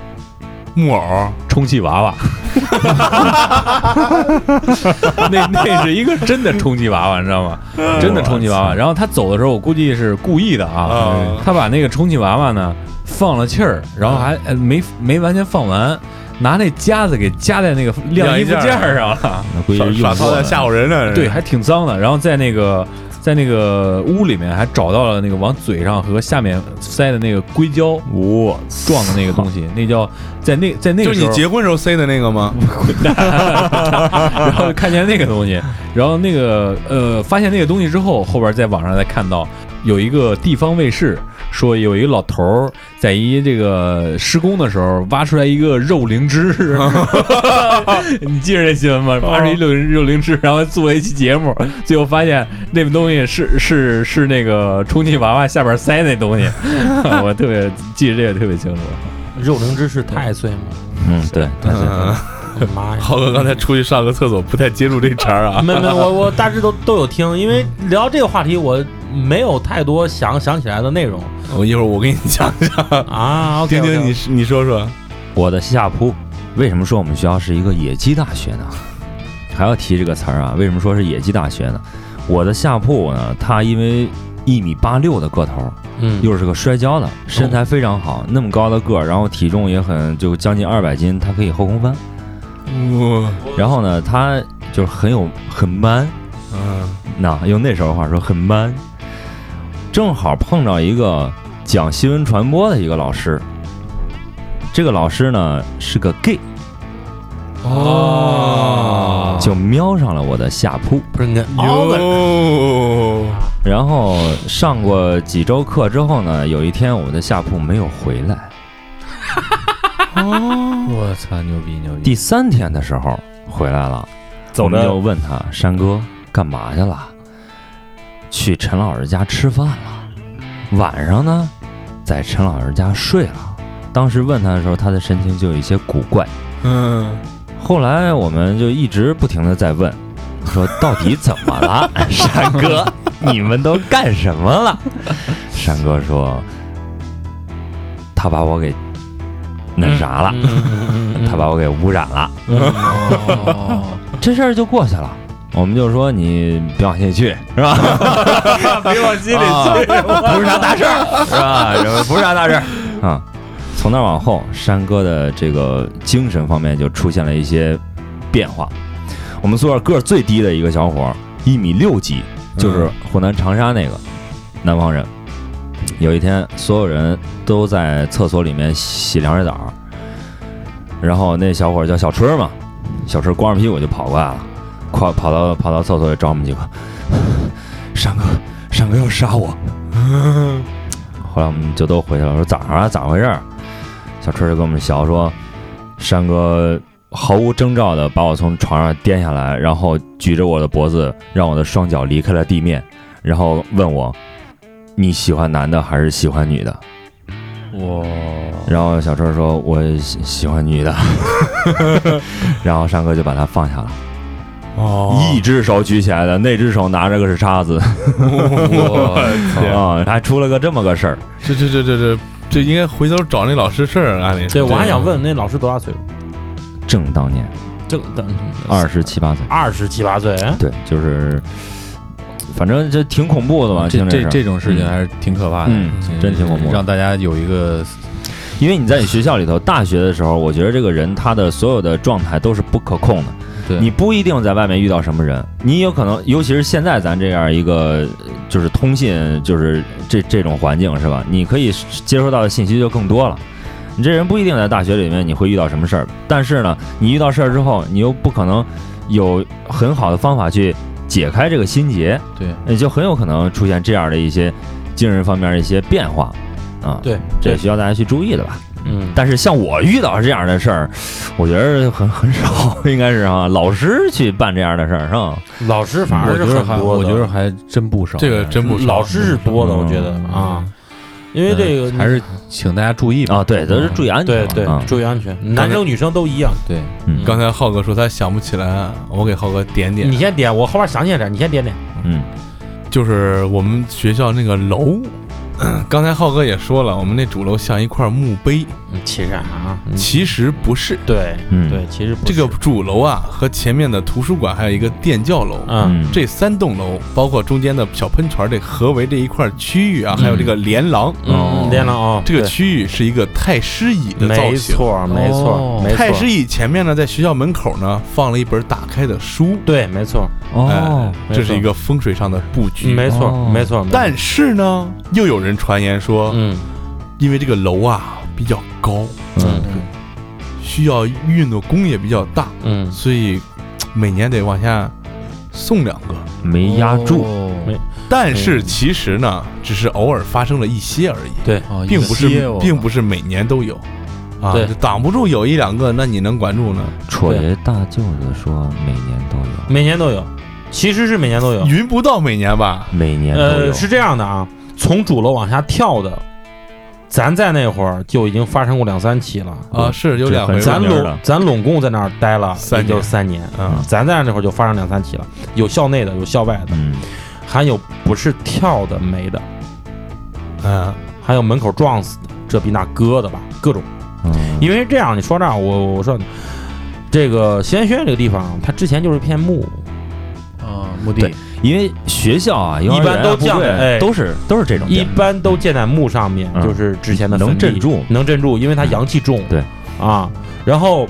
木偶，充气娃娃。那那是一个真的充气娃娃，你知道吗？真的充气娃娃。然后他走的时候，我估计是故意的啊。啊他把那个充气娃娃呢放了气儿，然后还呃没没完全放完，拿那夹子给夹在那个晾衣服架儿上了。那估计耍耍操蛋吓唬人呢，对，还挺脏的。然后在那个在那个屋里面还找到了那个往嘴上和下面塞的那个硅胶我状的那个东西，那叫在那在那就你个时候，结婚时候塞的那个吗？然后看见那个东西，然后那个呃发现那个东西之后，后边在网上再看到有一个地方卫视。说有一个老头儿在一这个施工的时候挖出来一个肉灵芝，你记着这新闻吗？挖出一肉肉灵芝，然后做了一期节目，最后发现那个东西是是是那个充气娃娃下边塞那东西，我特别记得这个特别清楚。肉灵芝是太岁吗？嗯对，太岁嗯，妈呀！浩哥刚才出去上个厕所，不太接住这茬啊。没没，我我大致都都有听，因为聊这个话题，我没有太多想想起来的内容我一会儿我给你讲讲，啊。OK，丁丁你你说说，我的下铺，为什么说我们学校是一个野鸡大学呢？还要提这个词儿啊？为什么说是野鸡大学呢？我的下铺呢，他因为一米八六的个头，嗯，又是个摔跤的，身材非常好，那么高的个儿，然后体重也很就将近二百斤，他可以后空翻。哇，然后呢，他就是很有很 man，嗯那用那时候话说很 man。正好碰着一个讲新闻传播的一个老师，这个老师呢是个 gay，哦就瞄上了我的下铺。不是你凹个哟，然后上过几周课之后呢，有一天我的下铺没有回来。我操，牛逼牛逼！第三天的时候回来了，走我们就问他山哥干嘛去了？去陈老师家吃饭了。晚上呢，在陈老师家睡了。当时问他的时候，他的神情就有一些古怪。嗯，后来我们就一直不停的在问，说到底怎么了，山哥，你们都干什么了？山哥说，他把我给那啥了，嗯他把我给污染了。哦，这事儿就过去了。我们就说你别往心里去，是吧？别往心里啊去。不是啥大事儿，是吧？这不是啥大事儿啊。从那往后，山哥的这个精神方面就出现了一些变化。我们宿舍个儿最低的一个小伙儿，一米六几，就是湖南长沙那个南方人。有一天，所有人都在厕所里面洗凉水澡，然后那小伙儿叫小春嘛，小春光着屁股就跑过来了，跑跑到跑到厕所里找我们几个，山哥，山哥要杀我。后来我们就都回去了，说咋啊，咋回事儿？小春就跟我们笑说，山哥毫无征兆的把我从床上颠下来，然后举着我的脖子，让我的双脚离开了地面，然后问我你喜欢男的还是喜欢女的？哇，然后小春说我喜喜欢女的，然后山哥就把他放下了，哦。一只手举起来的，那只手拿着个是叉子。我天，啊，还出了个这么个事儿。这这这这这这应该回头找那老师事儿，按理说对，我还想问那老师多大岁数？正当年。正等二十七八岁，二十七八岁，对，就是反正这挺恐怖的嘛，这这这种事情还是挺可怕的，嗯真挺恐怖让大家有一个因为你在你学校里头，大学的时候，我觉得这个人他的所有的状态都是不可控的。对你不一定在外面遇到什么人，你有可能，尤其是现在咱这样一个就是通信，就是这这种环境是吧？你可以接收到的信息就更多了。你这人不一定在大学里面你会遇到什么事儿，但是呢，你遇到事儿之后，你又不可能有很好的方法去解开这个心结，对也就很有可能出现这样的一些精神方面的一些变化啊。对，这也需要大家去注意的吧。嗯，但是像我遇到这样的事儿，我觉得很很少，应该是啊，老师去办这样的事儿是吧？老师反而是我觉得还很多的，我觉得还真不少，这个真不少老师是多的，嗯我觉得啊，因为这个还是请大家注意吧。啊，对，都是注意安全对对注意安全，男生女生都一样。对，嗯。刚才浩哥说他想不起来，我给浩哥点点。你，先点，我后边想起来点，你先点点。嗯。就是我们学校那个楼。刚才浩哥也说了，我们那主楼像一块墓碑，其实啊，嗯。其实不是。对嗯。对，其实不这个主楼啊，和前面的图书馆还有一个电教楼，嗯。这三栋楼，包括中间的小喷泉这合围这一块区域啊，嗯。还有这个连廊，嗯，连廊啊，这个对区域是一个太师椅的造没型。错没错哦。没错，太师椅前面呢，在学校门口呢放了一本打开的书，对，没错。哦。哎，没这是一个风水上的布局。没错哦。没错，没错。但是呢，又有人传言说，嗯。因为这个楼啊比较高，嗯。需要运的功也比较大，嗯，所以每年得往下送两个。没压住，哦。没。但是其实呢，只是偶尔发生了一些而已，对，哦并不是哦并不是每年都有。啊，挡不住有一两个，那你能管住呢？戳爷大舅子说每年都有，每年都有，其实是每年都有。云不到每年吧？每年都呃，是这样的啊，从主楼往下跳的，咱在那会儿就已经发生过两三起了。啊，是有两回。吧。咱拢咱拢共在那儿待了三也就年三年，嗯。咱在那会儿就发生两三起了，有校内的，有校外的，嗯。还有不是跳的没的，嗯，还有门口撞死的，这比那割的吧，各种。嗯，因为这样，你说这儿，我我说这个西安学院这个地方，它之前就是一片墓，啊，墓地。对因为学校啊，一般都这样哎都是都是这种一般都建在墓上面，嗯。就是之前的能镇住，能镇住，因为它阳气重。对。啊，然后，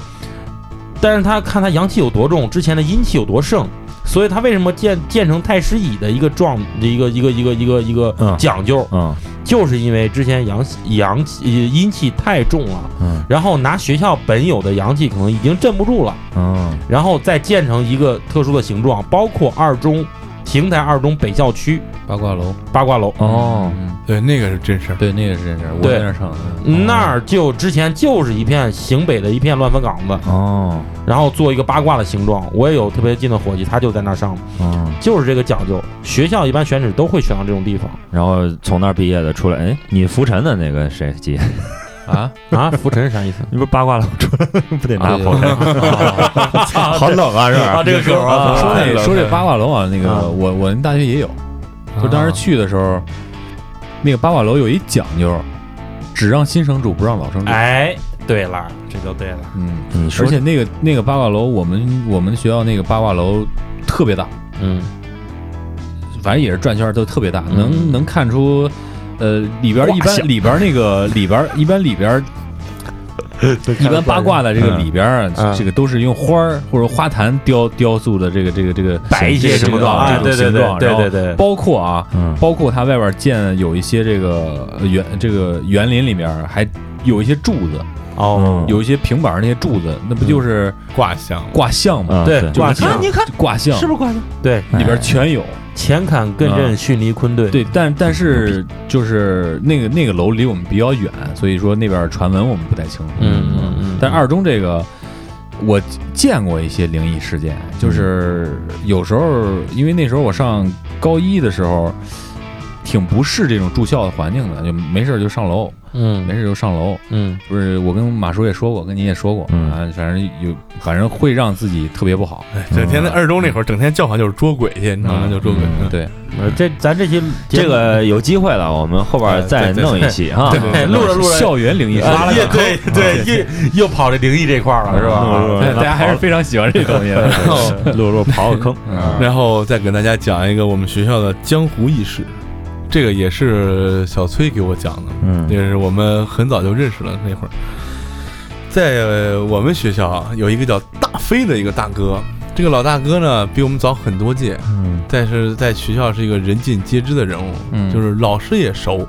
但是他看他阳气有多重，之前的阴气有多盛，所以他为什么建建成太师椅的一个状一个一个一个一个一个嗯。讲究，嗯。就是因为之前阳阳气呃阴气太重了，嗯。然后拿学校本有的阳气可能已经镇不住了，嗯。然后再建成一个特殊的形状，包括二中邢台二中北校区八卦楼八卦楼。哦，嗯对，那个是真事儿。对，那个是真事儿，我在那儿上的。那儿就之前就是一片邢北的一片乱坟岗子，哦然后做一个八卦的形状。我也有特别近的伙计，他就在那儿上，哦，就是这个讲究。学校一般选址都会选到这种地方然后从那儿毕业的出来，哎，你浮沉的那个谁姐，啊，啊。浮沉啥意思？你不是八卦楼出来不得拿对浮沉？好冷啊，是吧？啊，这个梗啊，说哎那说这八卦楼啊，那啊个我我们大学也有，就当时去的时候，那个八卦楼有一讲究，只让新生住，不让老生住。哎，对了，这就对了。嗯，你说而且那个那个八卦楼，我们我们学校那个八卦楼特别大，嗯，反正也是转圈都特别大，嗯能能看出，呃，里边儿一般里边儿那个里边儿一般里边儿一般八卦的这个里边儿啊，嗯这个都是用花儿或者花坛雕雕塑的这个这个这个摆一些这个形状啊，对对对，然后对对对，包括啊，嗯包括它外边建有一些这个呃园这个园林里面还有一些柱子，哦，有一些平板儿那些柱子，那不就是卦象，卦象吗？啊对对挂象，你看卦象是不是挂象？对，里边全有。前坎艮震巽离坤兑，对，但但是就是那个那个楼离我们比较远，所以说那边传闻我们不太清楚。嗯嗯嗯但二中这个，我见过一些灵异事件，就是有时候因为那时候我上高一的时候，挺不适这种住校的环境的，就没事儿就上楼，嗯没事就上楼。嗯不是我跟马叔也说过，跟你也说过，嗯啊，反正有，反正会让自己特别不好。哎整天在二中那会儿，整天叫唤就是捉鬼去，你知道吗？就捉鬼。嗯对，呃这咱这期这个有机会了，我们后边再弄一期哈。哎录着录着校园灵异事件啊，也对对，又又跑这灵异这块儿了，是吧？大家还是非常喜欢这东西的。录录刨个坑，然后再给大家讲一个我们学校的江湖轶事，这个也是小崔给我讲的，嗯。也是我们很早就认识了那会儿，在呃我们学校啊有一个叫大飞的一个大哥，这个老大哥呢比我们早很多届，嗯。但是在学校是一个人尽皆知的人物，嗯。就是老师也熟，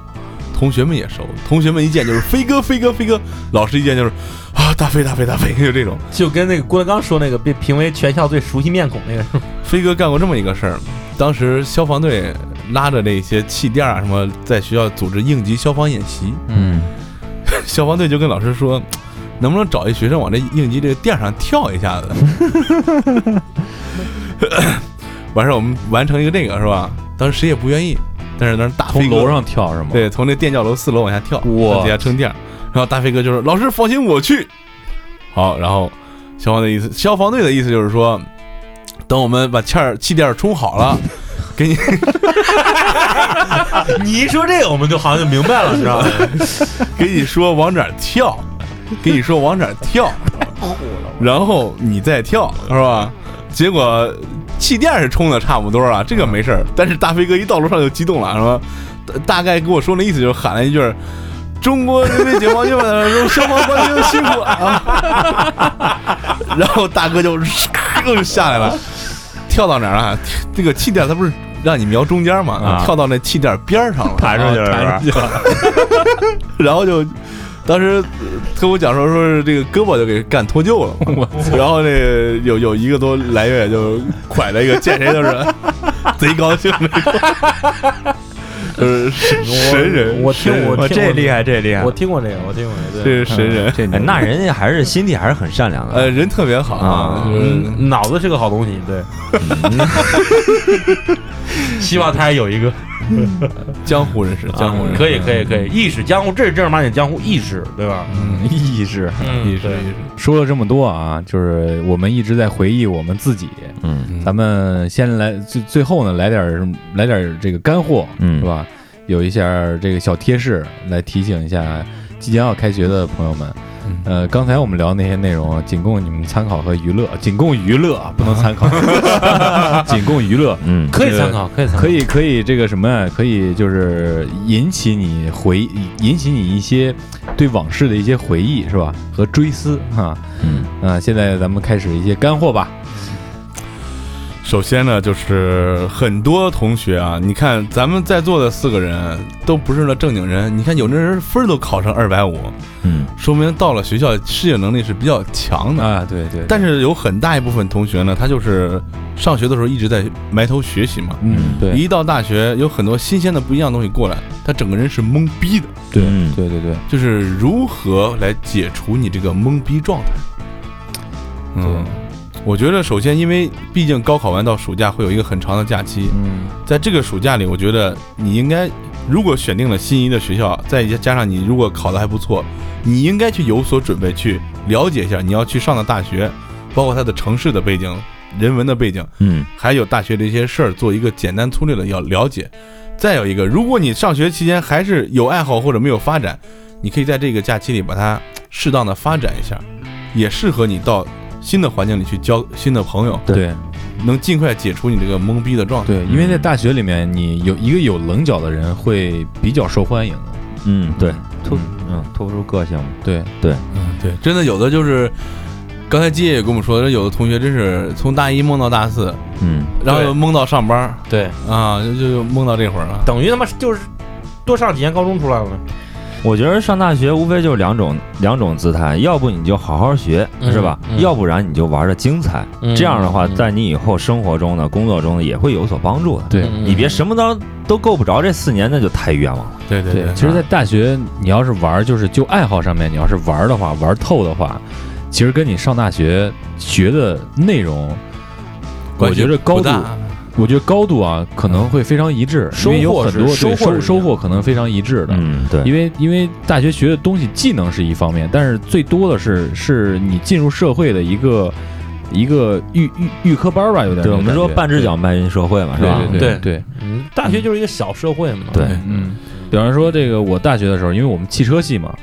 同学们也熟，同学们一见就是飞哥飞哥飞哥，老师一见就是啊大飞大飞大飞，就这种。就跟那个郭德纲说那个被评为全校最熟悉面孔那个，飞哥干过这么一个事儿，当时消防队拉着那些气垫啊什么，在学校组织应急消防演习，嗯 消防队就跟老师说，能不能找一学生往这应急这个垫上跳一下子？完事儿我们完成一个这个是吧？当时谁也不愿意，但是当时大飞哥从楼上跳是吗？对，从那电教楼四楼往下跳，哇在底下撑垫儿，然后大飞哥就说：“老师放心，我去。”好，然后消防的意思，消防队的意思就是说，等我们把气儿气垫儿充好了，给你 你一说这个，我们就好像就明白了，你知道吗？给你说往哪儿跳，给你说往哪儿跳，然后你再跳，是吧？结果气垫是充的差不多了，这个没事儿。但是大飞哥一到楼上就激动了，是吧？大大概跟我说那意思就是喊了一句：“中国人民解放军的消防官兵辛苦啊！”然后大哥就又下来了，跳到哪儿了？这个气垫它不是让你瞄中间嘛？啊跳到那气垫边儿上了，弹出去了是吧弹出去了。然后就当时呃跟我讲说说是这个胳膊就给干脱臼了，然后那个有有一个多来月就拐了一个见谁都是 贼高兴那种，就是神人，我听我这厉害，这厉害。我。听过这个，我听过这个，这对，是神人，那人家还是心地还是很善良的。呃，人特别好啊。嗯，脑子是个好东西，对。希望他也有一个 江湖人士，江湖人士，可以可以可以，意识江湖，这是正儿八经江湖意识，对吧？嗯，意识。意识意识，说了这么多啊，就是我们一直在回忆我们自己。嗯嗯咱们先来最最后呢，来点儿来点儿这个干货，嗯是吧？有一下这个小贴士来提醒一下即将要开学的朋友们。嗯呃，刚才我们聊那些内容，仅供你们参考和娱乐，仅供娱乐，不能参考，仅供娱乐。嗯，可以参考，可以参考，可以可以这个什么呀？可以就是引起你回引起你一些对往事的一些回忆，是吧？和追思哈。嗯啊，现在咱们开始一些干货吧。首先呢，就是很多同学啊，你看咱们在座的四个人都不是那正经人，你看有的人分儿都考上二百五，嗯。说明到了学校适应能力是比较强的。啊，对对，但是有很大一部分同学呢，他就是上学的时候一直在埋头学习嘛，嗯，对。一到大学有很多新鲜的不一样的东西过来，他整个人是懵逼的。对嗯对对对，就是如何来解除你这个懵逼状态。嗯，我觉得首先，因为毕竟高考完到暑假会有一个很长的假期，嗯在这个暑假里，我觉得你应该，如果选定了心仪的学校，再加上你如果考得还不错，你应该去有所准备，去了解一下你要去上的大学，包括它的城市的背景、人文的背景，嗯还有大学的一些事儿，做一个简单粗略的要了解。再有一个，如果你上学期间还是有爱好或者没有发展，你可以在这个假期里把它适当的发展一下，也适合你到新的环境里去交新的朋友，对能尽快解除你这个懵逼的状态。对，因为在大学里面，你有一个有棱角的人会比较受欢迎。嗯，对，突嗯嗯突出个性对。对，嗯，对，真的有的就是，刚才基业也跟我们说，有的同学真是从大一懵到大四，嗯然后又懵到上班对，啊，就就懵到这会儿了。等于他妈就是多上几年高中出来了。我觉得上大学无非就是两种两种姿态，要不你就好好学，嗯是吧？嗯要不然你就玩的精彩。嗯这样的话，嗯在你以后生活中呢、工作中呢，也会有所帮助的。对嗯你别什么都都够不着，这四年那就太冤枉了。对对对，其实，在大学，你要是玩，就是就爱好上面，你要是玩的话，玩透的话，其实跟你上大学学的内容，我觉得高度，我觉得高度啊可能会非常一致，因为有很多收获是收获收获可能非常一致的。嗯，对，因为因为大学学的东西技能是一方面，但是最多的是是你进入社会的一个一个预预预科班儿吧，有点对我们说半只脚迈进社会嘛，是吧？对对对对，嗯，大学就是一个小社会嘛。对。嗯，比方说这个我大学的时候，因为我们汽车系嘛，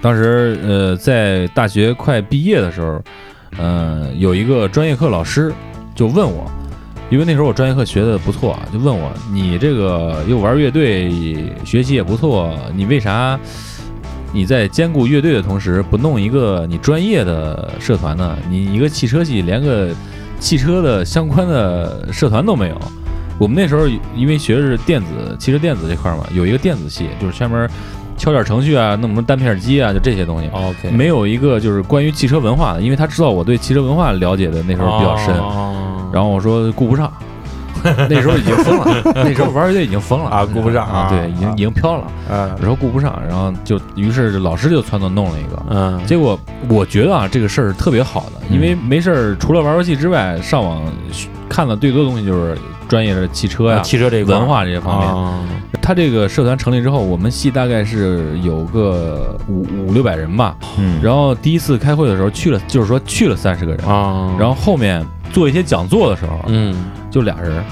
当时呃在大学快毕业的时候，呃有一个专业课老师就问我，因为那时候我专业课学的不错啊，就问我你这个又玩乐队，学习也不错，你为啥？你在兼顾乐队的同时，不弄一个你专业的社团呢？你一个汽车系连个汽车的相关的社团都没有。我们那时候因为学的是电子汽车电子这块儿嘛，有一个电子系，就是专门敲点程序啊，弄什么单片机啊，就这些东西。，OK，没有一个就是关于汽车文化的，因为他知道我对汽车文化了解的那时候比较深，哦然后我说顾不上，那时候已经疯了，那时候玩乐队已经疯了。啊顾不上啊，对，已经已经飘了，嗯。我说顾不上，然后就于是老师就撺掇弄了一个，嗯，结果我觉得啊，这个事儿是特别好的，因为没事儿除了玩游戏之外，上网看的最多的东西就是专业的汽车呀、啊汽车这一块文化这些方面。啊。他这个社团成立之后，我们系大概是有个五五六百人吧。嗯，然后第一次开会的时候去了，就是说去了三十个人。啊，然后后面做一些讲座的时候，嗯，就俩人，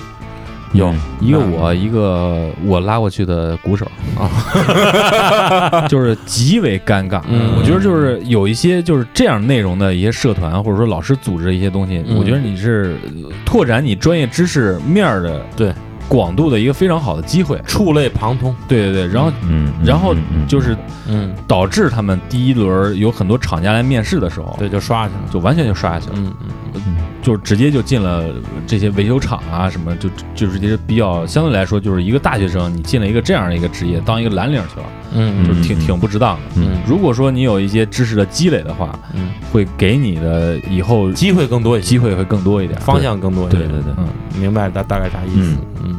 有嗯一个我，一个我拉过去的鼓手。啊，就是极为尴尬。嗯。我觉得就是有一些就是这样内容的一些社团，或者说老师组织的一些东西，嗯。我觉得你是呃拓展你专业知识面儿的对广度的一个非常好的机会。触类旁通，对对对，然后嗯，嗯然后就是嗯，导致他们第一轮有很多厂家来面试的时候，对，就刷下去了，就完全就刷下去了。嗯嗯就直接就进了这些维修厂啊，什么就就是这些比较相对来说，就是一个大学生，你进了一个这样的一个职业，当一个蓝领去了，嗯就是挺嗯。挺不值当的。嗯。如果说你有一些知识的积累的话，嗯，会给你的以后机会更多一些，机会会更多一点，方向更多一点，对对对。嗯，明白大大概啥意思，嗯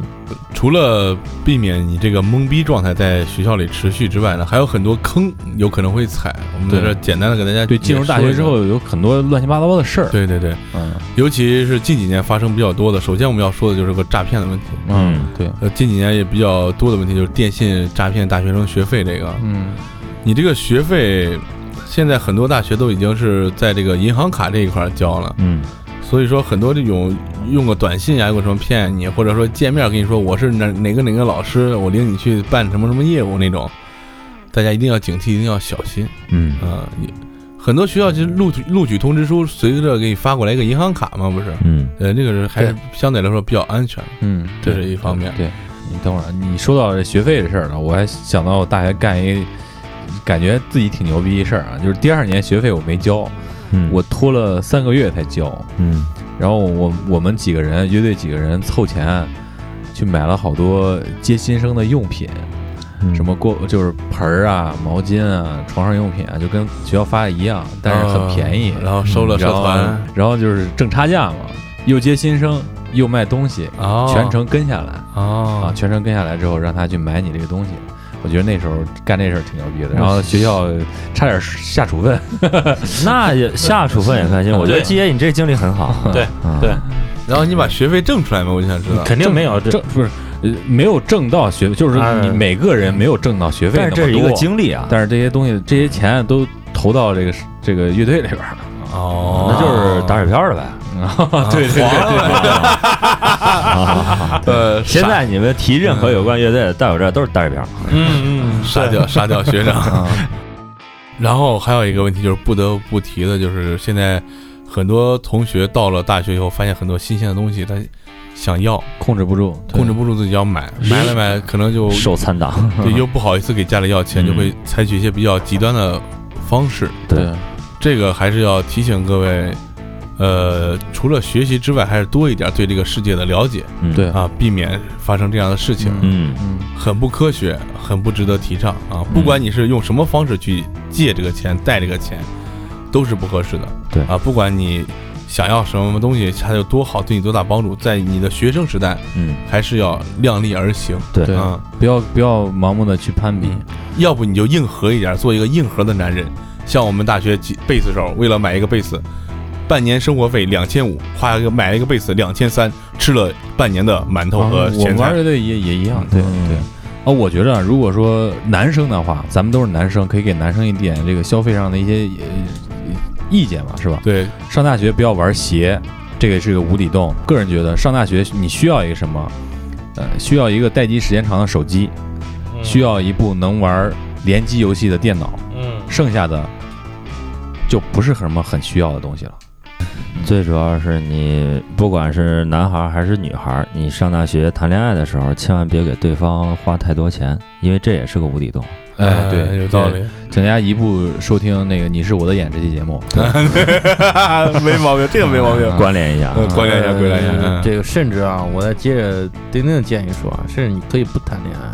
除了避免你这个懵逼状态在学校里持续之外呢，还有很多坑有可能会踩。我们在这简单的给大家对，进入大学之后有很多乱七八糟的事儿，，对对对，嗯尤其是近几年发生比较多的。首先我们要说的就是个诈骗的问题。嗯，对，呃，近几年也比较多的问题就是电信诈骗大学生学费这个。嗯你这个学费，现在很多大学都已经是在这个银行卡这一块儿交了，嗯所以说很多这种用个短信啊，用个什么骗你，或者说见面跟你说我是哪哪个哪个老师，我领你去办什么什么业务那种，大家一定要警惕，一定要小心。嗯。啊、也很多学校其实录取录取通知书随着给你发过来一个银行卡嘛，不是？嗯。呃，这个是还是相对来说比较安全，嗯，这是一方面。对你等会儿，你说到这学费的事儿呢，我还想到我大学干一感觉自己挺牛逼一事儿啊，就是第二年学费我没交，嗯，我拖了三个月才交，嗯。然后我我们几个人乐队几个人凑钱去买了好多接新生的用品，嗯。什么锅就是盆儿啊、毛巾啊、床上用品啊，就跟学校发的一样，但是很便宜。啊然后收了社团，然后就是挣差价嘛，又接新生又卖东西，哦。全程跟下来。啊，哦，全程跟下来之后，让他去买你这个东西。我觉得那时候干这事儿挺牛逼的，然后学校差点下处分。那也下处分也开心。我觉得季爷你这经历很好，对嗯对，然后你把学费挣出来吗？我就想知道。肯定没有这挣不是呃没有挣到学费，就是哎你每个人没有挣到学费那么多，但是这是一个经历啊，但是这些东西这些钱都投到这个这个乐队里边儿了。哦那就是打水漂了呗。对对对对呃，现在你们提任何有关乐队的，在我这儿都是单人票。嗯嗯杀掉杀掉学长。然后还有一个问题就是不得不提的，就是现在很多同学到了大学以后，发现很多新鲜的东西，他想要，控制不住，控制不住自己要买，买了买可能就受残党，对又不好意思给家里要钱，嗯就会采取一些比较极端的方式。对，这个还是要提醒各位，呃，除了学习之外，还是多一点对这个世界的了解嗯对啊，避免发生这样的事情。嗯嗯很不科学，很不值得提倡啊！不管你是用什么方式去借这个钱、贷这个钱，都是不合适的。对啊，不管你想要什么东西，它有多好，对你多大帮助，在你的学生时代，嗯，还是要量力而行。对对啊，不要不要盲目的去攀比，要不你就硬核一点，做一个硬核的男人。像我们大学几贝斯手，为了买一个贝斯，半年生活费两千五，花一个买了一个贝斯两千三，吃了半年的馒头和咸菜。我玩乐队也也一样，对嗯对。啊，我觉着啊如果说男生的话，咱们都是男生，可以给男生一点这个消费上的一些呃意见嘛，是吧？对，上大学不要玩鞋，这个是个无底洞。个人觉得上大学你需要一个什么？呃，需要一个待机时间长的手机，需要一部能玩联机游戏的电脑，嗯，剩下的就不是什么很需要的东西了。最主要是你不管是男孩儿还是女孩儿，你上大学谈恋爱的时候，千万别给对方花太多钱，因为这也是个无底洞。哎，对，有道理，请大家一步收听那个《你是我的眼》这期节目。没毛病，这个没毛病。关联一下关联一下，关联一下。嗯这个甚至啊，我再接着丁丁的建议说啊，甚至你可以不谈恋爱。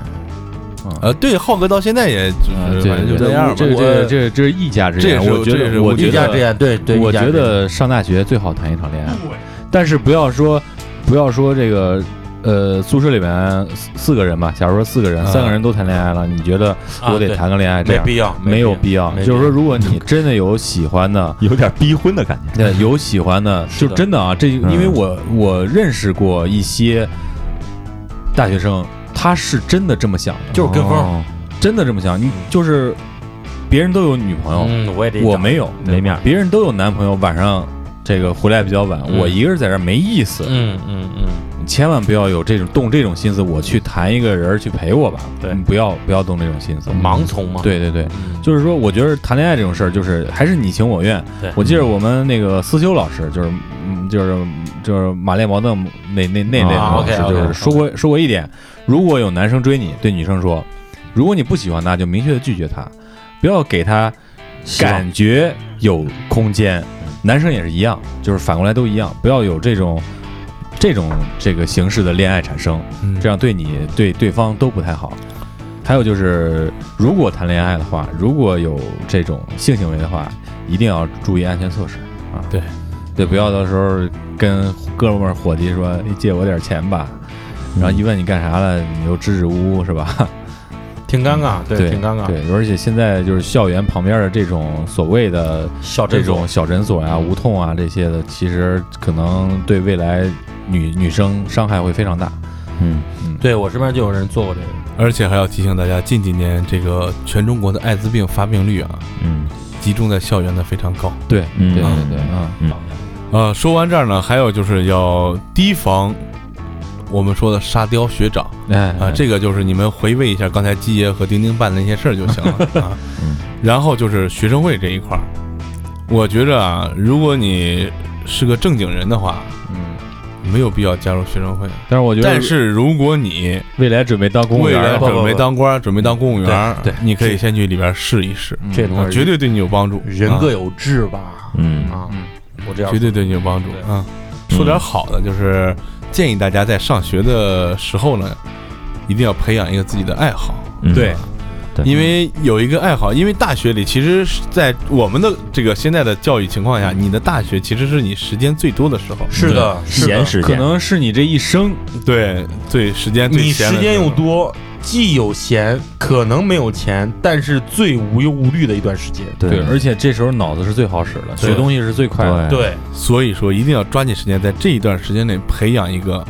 呃，对，浩哥到现在也就是反正就这样吧。这这这这是一家之言，我觉得，我觉我觉得得，一家之言，对对，我觉得上大学最好谈一场恋爱，但是不要说不要说这个。呃，宿舍里面四四个人吧，假如说四个人，啊三个人都谈恋爱了，你觉得啊我得谈个恋爱？这样没必要，没有必要。就是说，如果你真的有喜欢的，有点逼婚的感觉。对，有喜欢的就真的啊，这因为我我认识过一些大学生，他是真的这么想的，就是跟风。哦真的这么想。你就是别人都有女朋友，嗯，我也得我没有，没面儿别人都有男朋友，晚上这个回来比较晚，嗯我一个人在这儿没意思。嗯嗯嗯，你千万不要有这种动这种心思，我去谈一个人儿去陪我吧。对你不要不要动这种心思。盲从嘛。对对对，嗯，就是说，我觉得谈恋爱这种事儿，就是还是你情我愿。对我记得我们那个思修老师，就是嗯，就是就是马列毛邓那那那那啊老师就是说过说过一点，如果有男生追你，对女生说，如果你不喜欢他，就明确的拒绝他，不要给他感觉有空间。男生也是一样，就是反过来都一样，不要有这种这种这个形式的恋爱产生。嗯这样对你对对方都不太好。还有就是，如果谈恋爱的话，如果有这种性行为的话，一定要注意安全措施啊。对，对，不要到时候跟哥们儿伙计说：“你借我点钱吧。”然后一问你干啥了，你又支支吾吾是吧？挺尴尬，对，对，挺尴尬。对，而且现在就是校园旁边的这种所谓的这种小诊所呀、无痛啊这些的，其实可能对未来女女生伤害会非常大。嗯，嗯，对我身边就有人做过这个。而且还要提醒大家，近几年这个全中国的艾滋病发病率啊，嗯集中在校园的非常高。对，嗯对对对，嗯。嗯呃，说完这儿呢，还有就是要提防我们说的沙雕学长哎啊，这个就是你们回味一下刚才基爷和丁丁办的那些事儿就行了 啊。嗯然后就是学生会这一块儿，我觉着啊，如果你是个正经人的话，嗯，没有必要加入学生会。但是我觉得，但是如果你未来准备当公务未员准备当官儿，准备当公务员儿，对对你可以先去里边试一试，嗯这东西啊绝对对你有帮助，啊人各有志吧。嗯啊嗯，我这样绝对对你有帮助对啊。说点好的，就是建议大家在上学的时候呢，一定要培养一个自己的爱好，嗯。对，对，因为有一个爱好，因为大学里其实是在我们的这个现在的教育情况下，你的大学其实是你时间最多的时候，是的，是的。可闲时间，能是你这一生对最，时间最你时间。又多，既有闲，可能没有钱，但是最无忧无虑的一段时间。对。而且这时候脑子是最好使的，学东西是最快的。对对，所以说一定要抓紧时间，在这一段时间内培养一个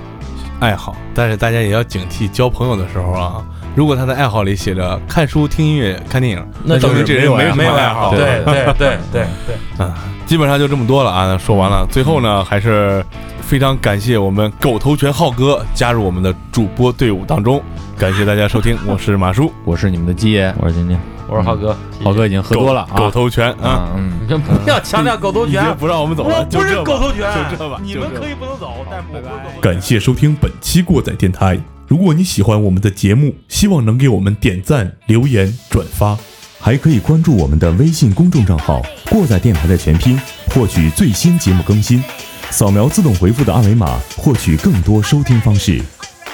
爱好。但是大家也要警惕交朋友的时候啊，如果他的爱好里写着看书、听音乐、看电影，那证明这人没有爱好。对对对对对，啊，基本上就这么多了啊。说完了，最后呢，还是非常感谢我们狗头拳浩哥加入我们的主播队伍当中，感谢大家收听，我是马叔，我是你们的鸡爷，我是晶晶，我是浩哥，浩哥已经喝多了啊。狗头拳啊，啊，嗯，你这不要强调狗头拳，不让我们走了，我不是就这吧狗头拳，就这吧，你们可以不能走，但我不是狗头拳。感谢收听本期过载电台。如果你喜欢我们的节目，希望能给我们点赞、留言、转发，还可以关注我们的微信公众账号“过载电台”的全拼，获取最新节目更新。扫描自动回复的二维码，获取更多收听方式。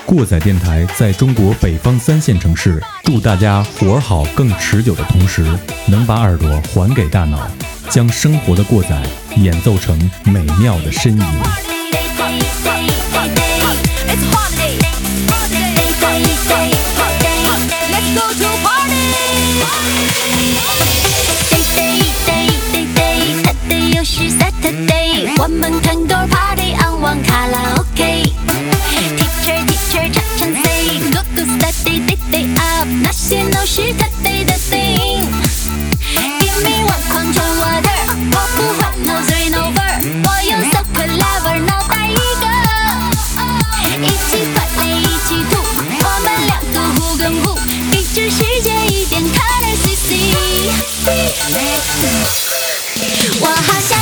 过载电台在中国北方三线城市，祝大家活儿好更持久的同时，能把耳朵还给大脑，将生活的过载演奏成美妙的呻吟。我们团购 party on 网卡拉 OK。Teacher teacher 常常 say go go study day day up，那些都是 today 的 thing。Give me one 矿泉 water，我不换 no three no four，我有 so clever 脑袋一个。一起快乐一起吐，我们两个互跟互，给这世界一点 color C C。我好想